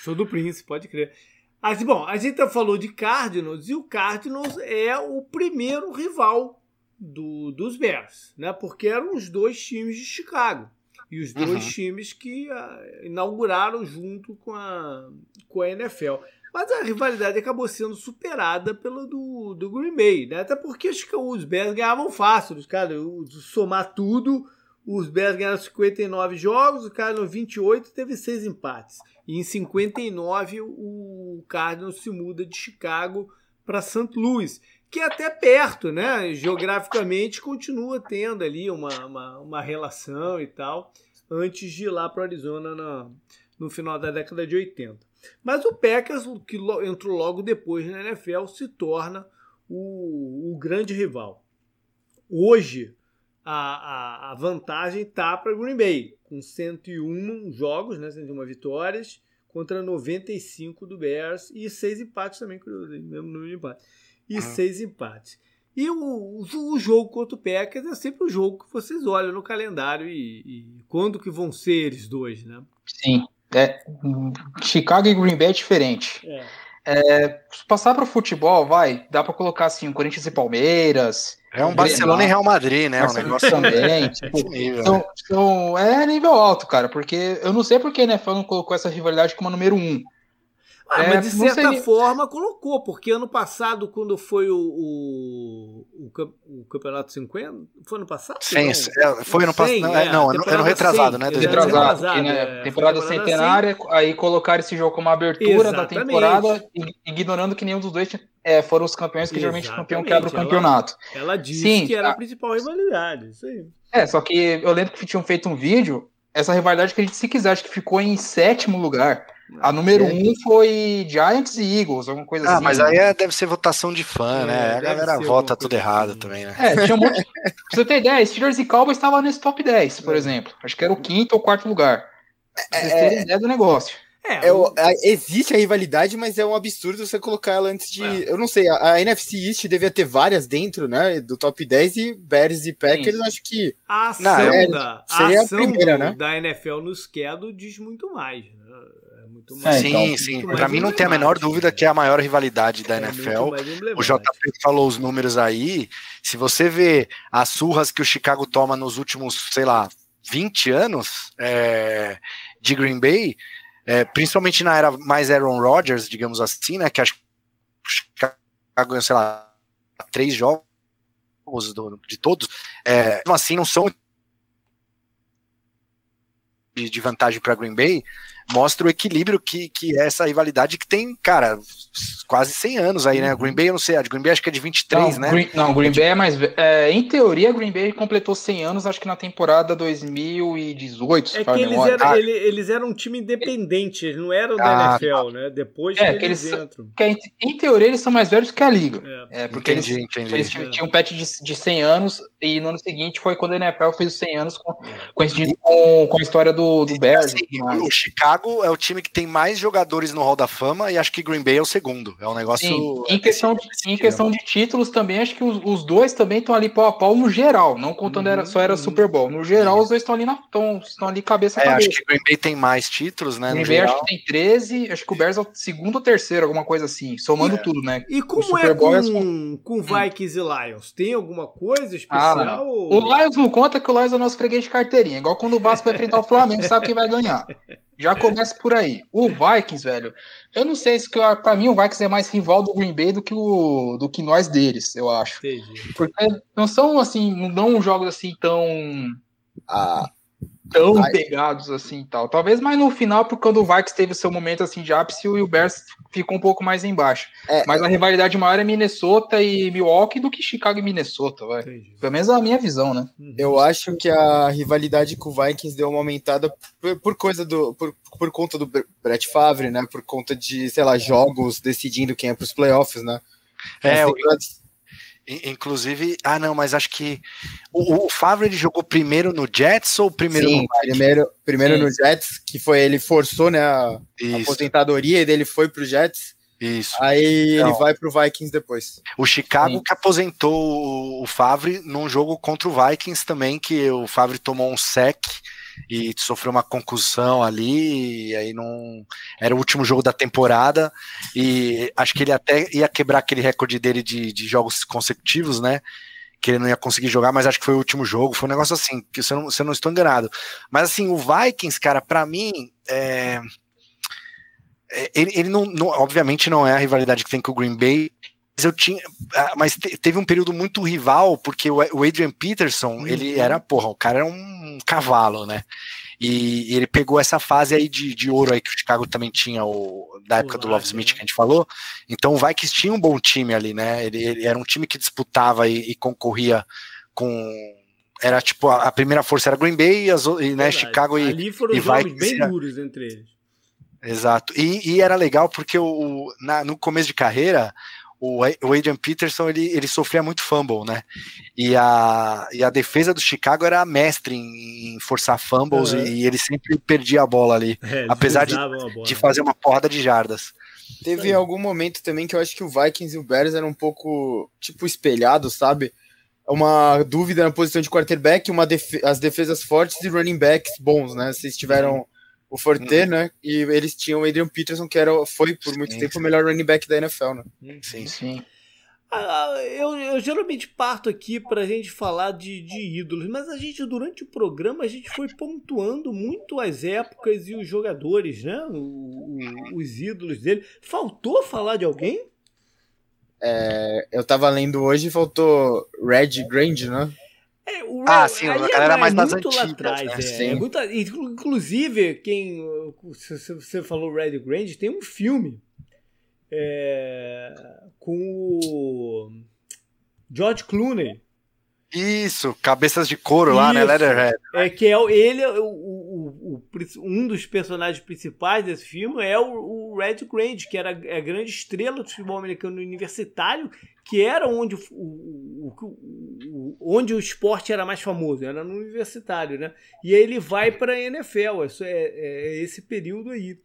Show do Prince, pode crer. Assim, bom, a gente falou de Cardinals e o Cardinals é o primeiro rival do, dos Bears, né? Porque eram os dois times de Chicago e os dois uhum. times que uh, inauguraram junto com a, com a NFL. Mas a rivalidade acabou sendo superada pela do, do Green Bay, né? Até porque os, os Bears ganhavam fácil, os caras, somar tudo, os Bears ganharam 59 jogos, o Cardinals 28 teve seis empates. E em 59 o Cardinals se muda de Chicago para St. Louis, que é até perto, né? Geograficamente continua tendo ali uma, uma, uma relação e tal, antes de ir lá para Arizona no, no final da década de 80. Mas o Packers, que entrou logo depois na NFL, se torna o, o grande rival. Hoje, a, a, a vantagem está para Green Bay, com 101 jogos, né, 101 vitórias, contra 95 do Bears e seis empates também, mesmo número de empates. E uhum. seis empates. E o, o, o, jogo contra o Packers é sempre o jogo que vocês olham no calendário e, e quando que vão ser eles dois, né? Sim. É, Chicago e Green Bay é diferente. É. É, passar para o futebol, vai, dá para colocar assim, o Corinthians e Palmeiras. É um Barcelona e Real Madrid, né? Um negócio também. tipo, nível, então, né? então, é nível alto, cara, porque eu não sei porque né, não colocou essa rivalidade como a número um. Ah, é, mas de certa seria... forma colocou, porque ano passado, quando foi o, o, o, Campeonato 50, foi ano passado? Sim, é, foi ano passado. Não, é, não ano retrasado, 100, né? Retrasado, né? É, temporada, centenária, 100. aí colocaram esse jogo como abertura Exatamente. da temporada, ignorando que nenhum dos dois é, foram os campeões, que geralmente o campeão quebra o campeonato. Ela, ela disse Sim, que era a principal rivalidade, isso aí. É, só que eu lembro que tinham feito um vídeo, essa rivalidade que a gente, se quiser, acho que ficou em sétimo lugar. A número é. um foi Giants e Eagles, alguma coisa ah, assim. Ah, mas aí é, deve ser votação de fã, é, né? A galera vota tudo errado assim. também, né? É, tinha um monte. pra você ter ideia, Steelers e Cowboys estavam nesse top 10, por é. exemplo. Acho que era o quinto ou quarto lugar. Pra vocês terem é. ideia do negócio. É, é o, a, existe a rivalidade, mas é um absurdo você colocar ela antes de. É. Eu não sei, a, a, NFC East devia ter várias dentro, né? Do top 10 e Bears e Packers, Sim. acho que. A ação, não, é, da, seria a, ação a primeira, né? da NFL no schedule diz muito mais. Né? Muito mais. sim, então, sim. Para mim não tem a menor dúvida que é a maior rivalidade da é NFL. O JP falou os números aí. Se você vê as surras que o Chicago toma nos últimos, sei lá, 20 anos é, de Green Bay, é, principalmente na era mais Aaron Rodgers, digamos assim, né? Que acho que o Chicago ganhou, sei lá, três jogos do, de todos. É, assim, não são de, de vantagem para Green Bay, mostra o equilíbrio que, que é essa rivalidade que tem, cara, quase 100 anos aí, né? Uhum. Green Bay, eu não sei, a de Green Bay acho que é de 23, não, né? Green, não, Green Bay é mais. É, em teoria, Green Bay completou 100 anos, acho que na temporada 2018. É que eles eram, ah, ele, eles eram um time independente, eles não eram da ah, NFL, né? Depois é, que eles, eles entram. Que, em, em, teoria, eles são mais velhos que a liga. É, é porque entendi, eles, entendi. eles tinham um pet de, de 100 anos e no ano seguinte foi quando a NFL fez os 100 anos, com, coincidindo com, com a história do, do Bears. Assim, o Chicago é o time que tem mais jogadores no Hall da Fama e acho que Green Bay é o segundo. É um negócio. Sim. Em, questão de, em questão de títulos também, acho que os, os dois também estão ali pau a pau no geral, não contando uhum. era, só era Super Bowl. No geral, os dois estão ali na estão ali cabeça a é, cabeça. Acho que Green Bay tem mais títulos, né? Green Bay acho que tem 13, acho que o Bears é o segundo ou terceiro, alguma coisa assim, somando é. tudo, né? E como é com, é com, com Vikings hum. e Lions? Tem alguma coisa especial? Ah, ou... O Lions não conta que o Lions é o nosso freguês de carteirinha, igual quando o Vasco vai enfrentar o Flamengo, sabe quem vai ganhar. Já começa por aí. O Vikings, velho, eu não sei se para mim o Vikings é mais rival do Green Bay do que o do que nós deles, eu acho. Entendi. Porque não são assim, não dão jogos assim tão ah, tão Ai. pegados assim tal. Talvez mais no final, porque quando o Vikings teve o seu momento assim de ápice, o Bears ficou um pouco mais embaixo. É, Mas a rivalidade maior é Minnesota e Milwaukee do que Chicago e Minnesota, vai. Entendi. Pelo menos é a minha visão, né? Uhum. Eu acho que a rivalidade com o Vikings deu uma aumentada por, por coisa do por, por conta do Brett Favre, né? Por conta de, sei lá, jogos decidindo quem é para os playoffs, né? É, Inclusive, ah, não, mas acho que o, o Favre ele jogou primeiro no Jets ou primeiro Sim, no primeiro, primeiro no Jets, que foi ele forçou né, a, a aposentadoria e dele foi pro Jets. Isso. Aí então, ele vai pro Vikings depois. O Chicago Sim. que aposentou o Favre num jogo contra o Vikings também, que o Favre tomou um sec e sofreu uma concussão ali, e aí não era o último jogo da temporada e acho que ele até ia quebrar aquele recorde dele de, de jogos consecutivos, né? Que ele não ia conseguir jogar, mas acho que foi o último jogo, foi um negócio assim, que se eu não, se eu não estou enganado. Mas assim, o Vikings, cara, para mim, é, é... ele, ele não, não, obviamente não é a rivalidade que tem com o Green Bay, mas eu tinha, ah, mas teve um período muito rival, porque o Adrian Peterson, uhum. ele era, porra, o cara era um cavalo, né? E, ele pegou essa fase aí de, de ouro aí que o Chicago também tinha, o, da época do Love Smith né? que a gente falou. Então o Vikings tinha um bom time ali, né? Ele, ele era um time que disputava e, e concorria com era tipo a, a, primeira força era Green Bay e, as, e né, Chicago e ali foram e jogos Vikings, bem duros entre eles. Exato. E, e era legal porque o, na, no começo de carreira o Adrian Peterson ele, ele sofria muito fumble, né? E a, e a defesa do Chicago era mestre em, em forçar fumbles uhum. e, e, ele sempre perdia a bola ali, é, apesar de, de fazer uma porrada de jardas. Teve algum momento também que eu acho que o Vikings e o Bears eram um pouco tipo espelhados, sabe? Uma dúvida na posição de quarterback, uma def as defesas fortes e running backs bons, né? Vocês tiveram o Forte, uhum. né? E eles tinham o Adrian Peterson, que era, foi por muito sim, tempo sim. o melhor running back da NFL, né? Sim, sim. Ah, eu, eu, geralmente parto aqui para a gente falar de, de, ídolos, mas a gente, durante o programa, a gente foi pontuando muito as épocas e os jogadores, né? O, o, os ídolos dele. Faltou falar de alguém? É, eu tava lendo hoje e faltou Red Grand, né? É, o ah, sim, a galera é mais das antigas. Lá atrás, né? é, é muito, inclusive, quem você falou Red Grand, tem um filme é, com o George Clooney. Isso, cabeças de couro Isso, lá, né? Leatherhead. É que é ele, o, um dos personagens principais desse filme é o, o Red Grant, que era a grande estrela do futebol americano universitário, que era onde o, onde o esporte era mais famoso, era no universitário, né? E aí ele vai para a NFL, isso é, é, esse período aí.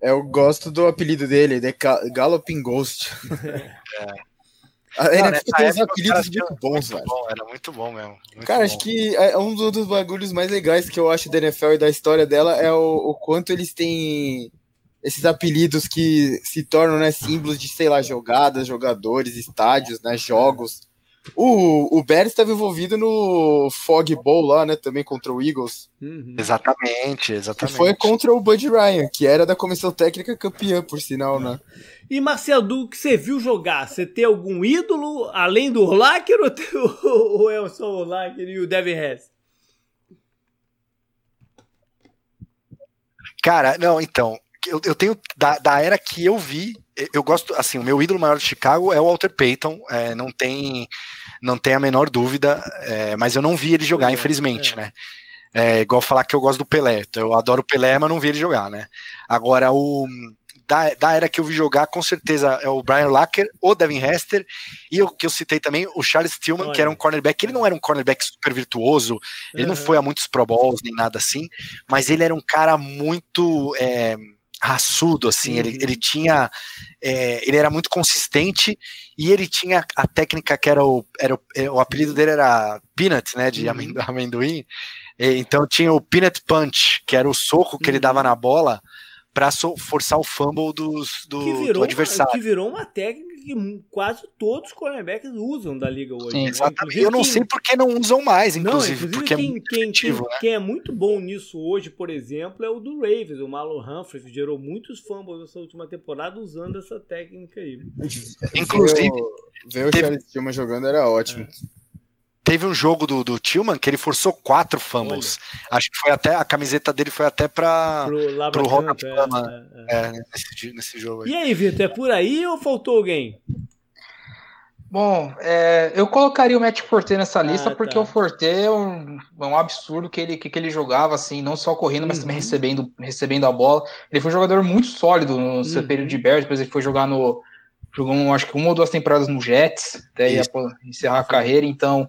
Eu gosto do apelido dele, de Galloping Ghost. é. A NFL tem uns apelidos muito bons, velho. Era muito bom mesmo. Muito cara, bom. acho que é um dos bagulhos mais legais que eu acho da NFL e da história dela é o, o quanto eles têm esses apelidos que se tornam né, símbolos de, sei lá, jogadas, jogadores, estádios, né, jogos. O, o Bears estava envolvido no Fog Bowl lá, né? Também contra o Eagles. Uhum. Exatamente, exatamente. Que foi contra o Bud Ryan, que era da comissão técnica campeã, por sinal, né? E Marcelo, do que você viu jogar, você tem algum ídolo além do Urlacher ou, ou é só o Urlacher e o Devin Hess? Cara, não, então, eu, eu tenho da, da era que eu vi, eu gosto, assim, o meu ídolo maior de Chicago é o Walter Payton, é, não tem não tem a menor dúvida, é, mas eu não vi ele jogar, é, infelizmente, é. né? É igual falar que eu gosto do Pelé, eu adoro o Pelé, mas não vi ele jogar, né? Agora, o da, da era que eu vi jogar, com certeza é o Brian Lacker, o Devin Hester, e o que eu citei também, o Charles Tillman, Olha. que era um cornerback, ele não era um cornerback super virtuoso, ele uhum. não foi a muitos Pro Bowls nem nada assim, mas ele era um cara muito é, raçudo, assim, uhum. ele, ele tinha, é, ele era muito consistente e ele tinha a técnica que era o, era o, é, o apelido dele era Peanut, né, de uhum. amendoim, então tinha o Peanut Punch, que era o soco que ele dava uhum. na bola para forçar o fumble dos, do, virou, do adversário. Que virou uma técnica que quase todos os cornerbacks usam da liga hoje. Sim, exatamente. Eu não quem... sei por que não usam mais, inclusive. Não, inclusive porque é quem, é quem, quem, né? quem, é muito bom nisso hoje, por exemplo, é o do Ravens. O Marlon Humphrey gerou muitos fumbles nessa última temporada usando essa técnica aí. Inclusive, ver o Charles Tillman jogando era ótimo. É. Teve um jogo do, do Tillman que ele forçou quatro fumbles. Olha. Acho que foi até a camiseta dele foi até para pro, pro Roda é, é, é. nesse, nesse jogo. Aí. E aí, Vitor, é por aí ou faltou alguém? Bom, é, eu colocaria o Matt Forte nessa ah, lista porque tá. o Forte é um, é um absurdo que ele, que, que, ele jogava, assim, não só correndo, mas uhum. também recebendo, recebendo a bola. Ele foi um jogador muito sólido no seu uhum. período de Bears, depois ele foi jogar no, jogou acho que uma ou duas temporadas no Jets, até ia encerrar a carreira, então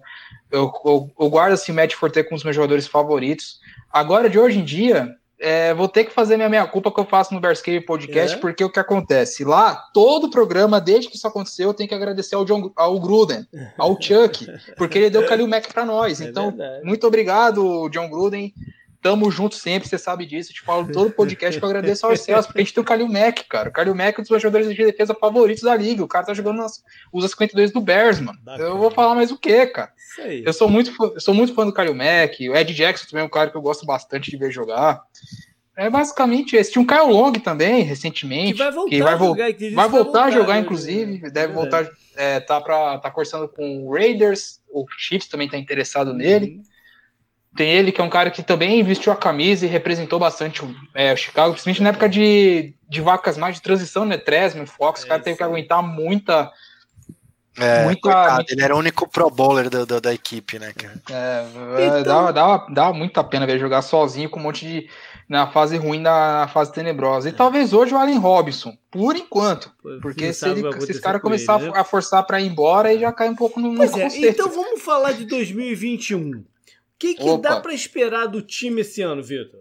eu, eu, eu guardo assim, o Matt Forte como um dos meus jogadores favoritos. Agora, de hoje em dia, é, vou ter que fazer minha meia culpa que eu faço no Bearscape Podcast, é? porque o que acontece? Lá, todo programa, desde que isso aconteceu, eu tenho que agradecer ao, John, ao Gruden, ao Chuck, porque ele deu o Kalil Mack para nós. É então, muito obrigado, John Gruden. Tamo junto sempre, você sabe disso. Eu te falo todo podcast que eu agradeço ao Celso, porque a gente tem o Kalil Mack, cara. O Kalil Mack é um dos meus jogadores de defesa favoritos da liga. O cara tá jogando nas, usa 52 do Bears, mano. Eu vou falar mais o quê, cara? Eu sou muito, eu sou muito fã do Kalil Mack. O Ed Jackson também é um cara que eu gosto bastante de ver jogar. É basicamente esse. Tinha um Kyle Long também, recentemente. Que vai voltar, que vai, vo jogar, que vai voltar, a jogar, né? inclusive. Deve é. voltar. É, tá, pra, tá conversando com o Raiders. O Chiefs também tá interessado nele. Uhum. Tem ele, que é um cara que também vestiu a camisa e representou bastante é, o Chicago, principalmente na época de, de vacas mais de transição, né? Tresman, Fox, é, o cara teve que aguentar muita. É, muita, coitado, ele era o único pro bowler do, do, da equipe, né, cara? É, então... dá, dá, dá muita pena ver jogar sozinho com um monte de. na fase ruim, na fase tenebrosa. E é. talvez hoje o Allen Robinson, por enquanto. Porque se, ele, se esse cara começar ele, né? a forçar para ir embora, aí já cai um pouco no, no é, Então vamos falar de 2021 que, que dá para esperar do time esse ano, Vitor?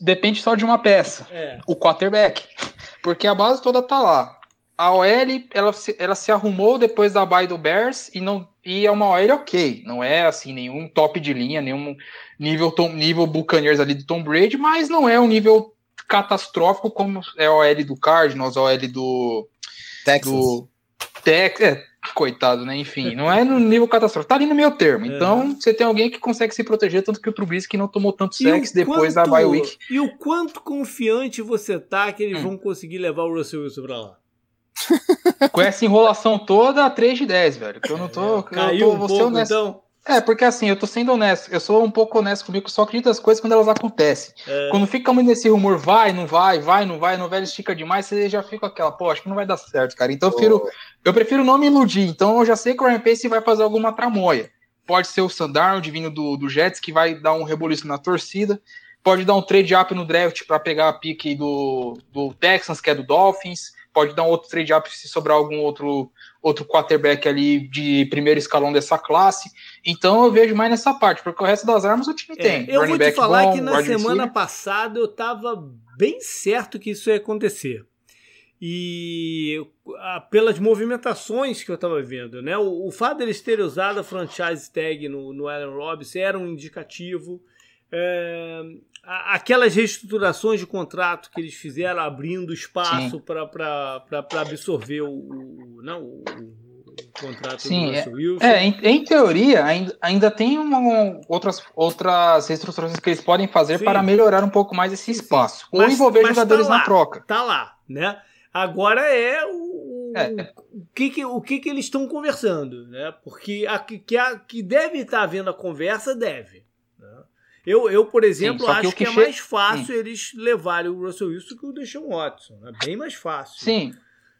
Depende só de uma peça. É. O quarterback. Porque a base toda tá lá. A OL, ela se, ela se arrumou depois da bye do Bears e, não, e é uma OL ok. Não é assim, nenhum top de linha, nenhum nível, tom, nível Buccaneers ali do Tom Brady, mas não é um nível catastrófico como é a OL do Cardinals, a OL do Texas. Do, Tex, é, coitado, né? Enfim, não é no nível catastrófico, tá ali no meio termo. É. Então, você tem alguém que consegue se proteger, tanto que o Trubisky não tomou tanto sexo depois quanto, da bye week. E o quanto confiante você tá que eles hum. vão conseguir levar o Russell Wilson pra lá? Com essa enrolação toda, 3 de 10, velho. Que eu não tô. É, caiu eu tô, um pouco, então. É, porque assim, eu tô sendo honesto. Eu sou um pouco honesto comigo, só acredito as coisas quando elas acontecem. É. Quando fica muito nesse rumor, vai, não vai, vai, não vai, não vai, estica demais, você já fica aquela, pô, acho que não vai dar certo, cara. Então eu prefiro, eu prefiro não me iludir. Então eu já sei que o Ryan Pace vai fazer alguma tramóia. Pode ser o Sandarnold vindo do, do Jets, que vai dar um reboliço na torcida. Pode dar um trade up no draft para pegar a pique do, do Texans, que é do Dolphins. Pode dar um outro trade up se sobrar algum outro outro quarterback ali de primeiro escalão dessa classe. Então eu vejo mais nessa parte, porque o resto das armas o time é, tem. Eu vou te falar bom, que na semana passada eu estava bem certo que isso ia acontecer. E pelas movimentações que eu estava vendo, né? O, o fato deles terem usado a franchise tag no, no Allen Robinson era um indicativo. É, aquelas reestruturações de contrato que eles fizeram, abrindo espaço para absorver o, o, não, o, o contrato Sim, do Russell é, Wilson. É, em, em, teoria, ainda, ainda tem uma, outras, outras reestruturações que eles podem fazer Sim. para melhorar um pouco mais esse espaço. Sim. Ou mas, envolver mas jogadores tá lá, na troca. Tá lá, né? Agora é o, é. o que, que, o que, que eles estão conversando, né? Porque a, que, a, que deve estar havendo a conversa, deve. Eu, eu por exemplo, Sim, acho que, que, é che... mais fácil hum. eles levarem o Russell Wilson que o Deshaun Watson. É bem mais fácil. Sim.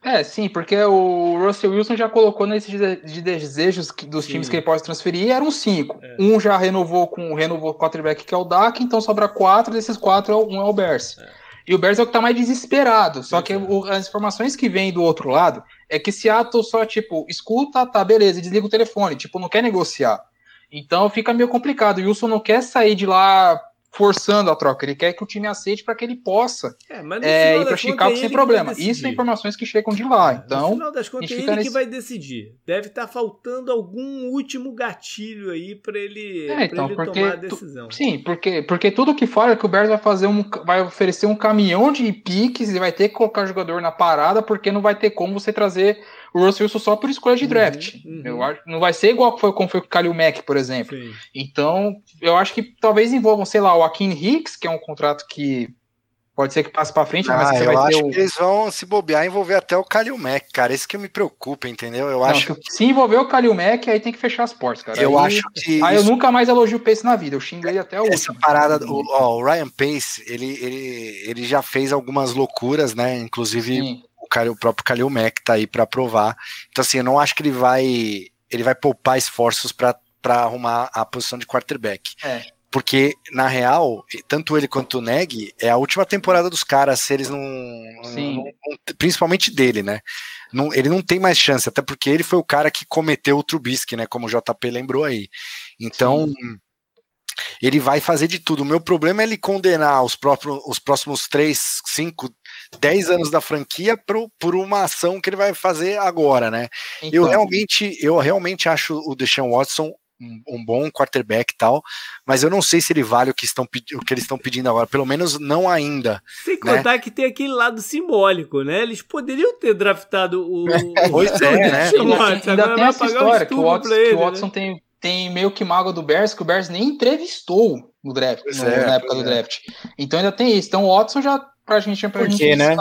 É, sim, porque o Russell Wilson já colocou nesses de desejos dos sim. times que ele pode transferir, eram cinco. É. Um já renovou com renovou o quarterback que é o Dak, então sobra quatro, desses quatro, um é o Bears. É. E o Bears é o que tá mais desesperado. Só que o, as informações que vêm do outro lado é que Seattle só, tipo, escuta, tá, beleza, desliga o telefone, tipo, não quer negociar. Então fica meio complicado. O Wilson não quer sair de lá forçando a troca, ele quer que o time aceite para que ele possa é, é, ir para Chicago sem problema. Isso são informações que chegam de lá. É, então, no final das contas, é ele nesse... que vai decidir. Deve estar tá faltando algum último gatilho aí para ele, é, então, ele porque, tomar a decisão. Tu, sim, porque, porque tudo que fala é que o Bears vai fazer um, vai oferecer um caminhão de piques e vai ter que colocar jogador na parada, porque não vai ter como você trazer o Russell Wilson só por escolha de uhum, draft. Uhum, Eu acho, não vai ser igual foi, como foi com o Kalil Mack, por exemplo. Sim. Então, eu acho que talvez envolvam, sei lá, o Akin Hicks, que é um contrato que pode ser que passe para frente, ah, mas você eu vai acho ter o... que eles vão se bobear envolver até o Kalil Mack, cara. Isso que me preocupa, entendeu? Eu não, acho se envolver o Kalil Mack, aí tem que fechar as portas, cara. Eu aí, acho que aí isso... eu nunca mais elogio o Pace na vida. Eu xingo ele até o Essa último. parada, o, ó, o Ryan Pace, ele, ele, ele já fez algumas loucuras, né? Inclusive Sim o, próprio Kalil Mack tá aí para provar. Então, assim, eu não acho que ele vai ele vai poupar esforços para arrumar a posição de quarterback. É. porque, na real, tanto ele quanto o Neg é a última temporada dos caras, se eles não. Sim. não principalmente dele, né? Não, ele não tem mais chance, até porque ele foi o cara que cometeu o Trubisky, né? Como o JP lembrou aí. Então. Sim. Ele vai fazer de tudo. O meu problema é ele condenar os, próprios, os próximos 3, 5, 10 anos da franquia por, por uma ação que ele vai fazer agora, né? Então. Eu realmente, eu realmente acho o Deshaun Watson um, um, bom quarterback e tal, mas eu não sei se ele vale o que, estão, o que eles estão pedindo agora, pelo menos não ainda. Sem né? contar que tem aquele lado simbólico, né? Eles poderiam ter draftado o. pois é, né? Ainda, ainda tem essa história que o Watson, ele, que o Watson né? tem, tem meio que mago do Bears, que o Bears nem entrevistou no draft, no, é, na época do é. draft. Então ainda tem isso. Então o Watson já pra gente, pra Por gente quê, né?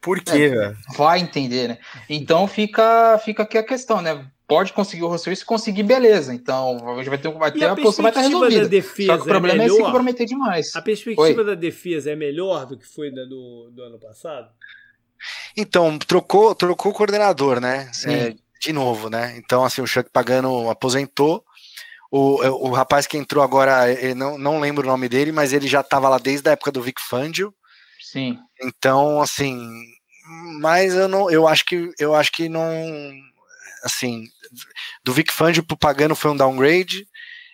Por quê, é, velho? Vai entender, né? Então fica, fica aqui a questão, né? pode conseguir o Russell se conseguir, beleza. Então, a gente vai ter, vai ter a, a posição vai estar resolvida. Da defesa Só que o problema é, é se comprometer demais. A perspectiva Oi? da defesa é melhor do que foi da do, do ano passado? Então, trocou, trocou o coordenador, né? É, de novo, né? Então, assim, o Chuck Pagano aposentou. O, o rapaz que entrou agora, não, não lembro o nome dele, mas ele já estava lá desde a época do Vic Fangio. Sim. Então, assim, mas eu não, eu acho que eu acho que não, assim, do Vic Fangio pro Pagano foi um downgrade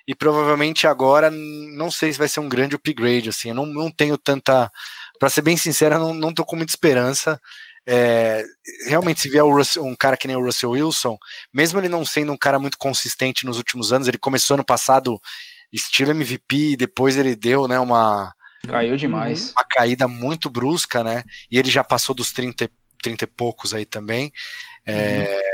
e provavelmente agora não sei se vai ser um grande upgrade, assim, eu não, não tenho tanta, para ser bem sincero, não, não tô com muita esperança. É, realmente, se vier Russell, um cara que nem o Russell Wilson, mesmo ele não sendo um cara muito consistente nos últimos anos, ele começou no passado estilo MVP, depois ele deu, né, uma caiu demais, uma caída muito brusca, né? E ele já passou dos 30, 30 e poucos aí também. É, uhum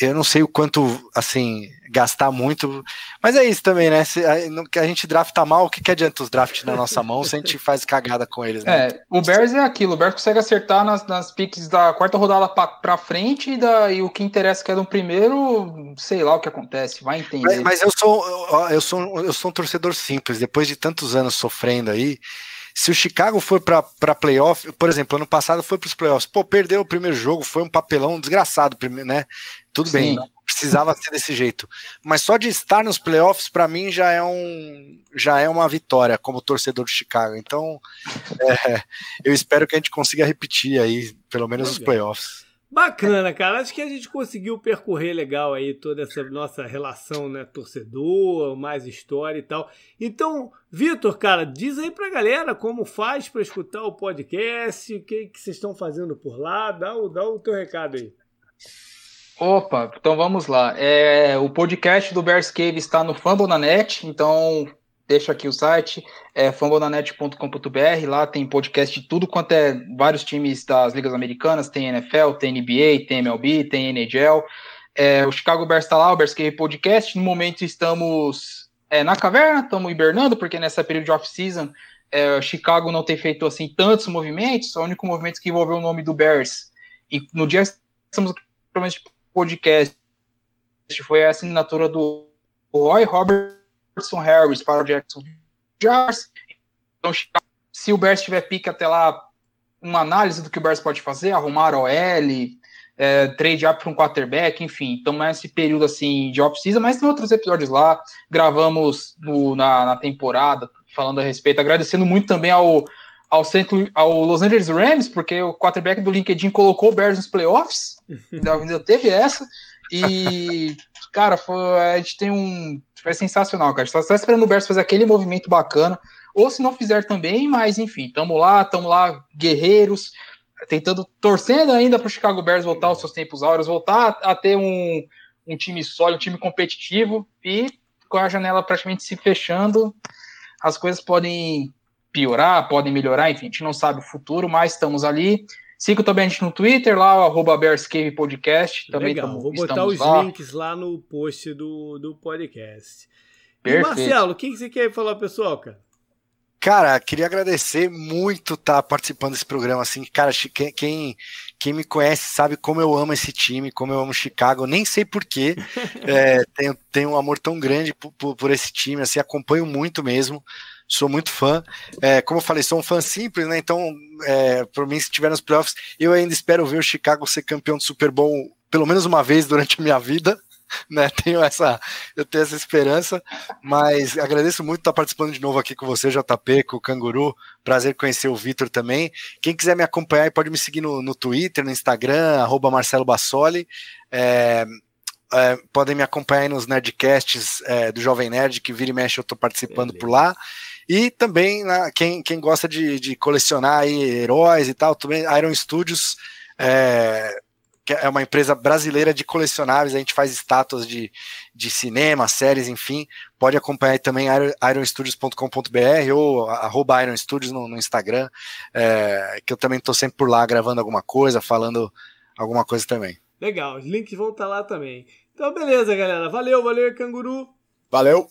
eu não sei o quanto, assim, gastar muito, mas é isso também, né? Se a, a gente drafta mal, o que, que adianta os drafts na nossa mão se a gente faz cagada com eles, né? É, o Bears é aquilo, o Bears consegue acertar nas, nas picks da quarta rodada pra, pra frente e, da, e o que interessa que é no primeiro, sei lá o que acontece, vai entender. Mas, mas eu, sou, eu, sou, eu sou um torcedor simples, depois de tantos anos sofrendo aí, se o Chicago for para playoff, por exemplo, ano passado foi para os playoffs, pô, perdeu o primeiro jogo, foi um papelão desgraçado, né? Tudo Sim. bem, não precisava ser desse jeito. Mas só de estar nos playoffs, para mim, já é, um, já é uma vitória como torcedor de Chicago. Então, é, eu espero que a gente consiga repetir aí, pelo menos os playoffs. Bacana, cara. Acho que a gente conseguiu percorrer legal aí toda essa nossa relação, né? Torcedor, mais história e tal. Então, Vitor, cara, diz aí pra galera como faz para escutar o podcast, o que, que vocês estão fazendo por lá. Dá o, dá o teu recado aí. Opa, então vamos lá. É, o podcast do Bears Cave está no Fambonanet, então deixa aqui o site, é lá tem podcast de tudo quanto é vários times das ligas americanas, tem NFL, tem NBA, tem MLB, tem NHL. É, o Chicago Bears está lá, o Bears Cave Podcast. No momento estamos é, na caverna, estamos hibernando, porque nessa período de off-season, é, Chicago não tem feito assim tantos movimentos. O único movimento que envolveu o nome do Bears. E no dia estamos podcast foi a assinatura do Roy Robertson Harris para o Jackson Jars. Então, se o Bears tiver pique até lá, uma análise do que o Bears pode fazer, arrumar OL, é, trade up para um quarterback, enfim. Então, nesse período assim de off-season, mas tem outros episódios lá. Gravamos no, na, na temporada, falando a respeito, agradecendo muito também ao ao, centro, ao Los Angeles Rams, porque o quarterback do LinkedIn colocou o Bears nos playoffs, ainda teve essa, e, cara, foi, a gente tem um. Foi sensacional, cara. A tá só esperando o Bears fazer aquele movimento bacana, ou se não fizer também, mas enfim, estamos lá, estamos lá, guerreiros, tentando, torcendo ainda para o Chicago Bears voltar aos seus tempos áureos, voltar a ter um, um time sólido, um time competitivo, e com a janela praticamente se fechando, as coisas podem piorar, podem melhorar, enfim, a gente não sabe o futuro, mas estamos ali. Siga também a gente no Twitter, lá, o arroba Bearscave Podcast. Também Legal, tamo, vou botar os lá. links lá no post do, do podcast. Perfeito. E Marcelo, o que você quer falar, pessoal, cara? Cara, queria agradecer muito estar tá participando desse programa. Assim, cara, quem, quem, quem, me conhece sabe como eu amo esse time, como eu amo Chicago. Nem sei porquê. é, tenho, tenho um amor tão grande por, por, por, esse time. Assim, acompanho muito mesmo sou muito fã. É, como eu falei, sou um fã simples, né? Então, é, por mim, se estiver nos playoffs, eu ainda espero ver o Chicago ser campeão do Super Bowl pelo menos uma vez durante a minha vida. né? Tenho essa, eu tenho essa esperança, mas agradeço muito estar participando de novo aqui com você, JP, com o Canguru. Prazer conhecer o Vitor também. Quem quiser me acompanhar, pode me seguir no, no Twitter, no Instagram, arroba Marcelo Bassoli. É, é, podem me acompanhar nos Nerdcasts é, do Jovem Nerd, que vira e mexe eu estou participando Beleza. por lá. E também, né, quem, quem gosta de, de colecionar aí, heróis e tal, também Iron Studios é, que é uma empresa brasileira de colecionáveis, a gente faz estátuas de, de cinema, séries, enfim. Pode acompanhar também ironstudios.com.br ou arroba Iron Studios no, no Instagram, é, que eu também estou sempre por lá gravando alguma coisa, falando alguma coisa também. Legal, os links vão estar lá também. Então, beleza, galera. Valeu, valeu, canguru. Valeu.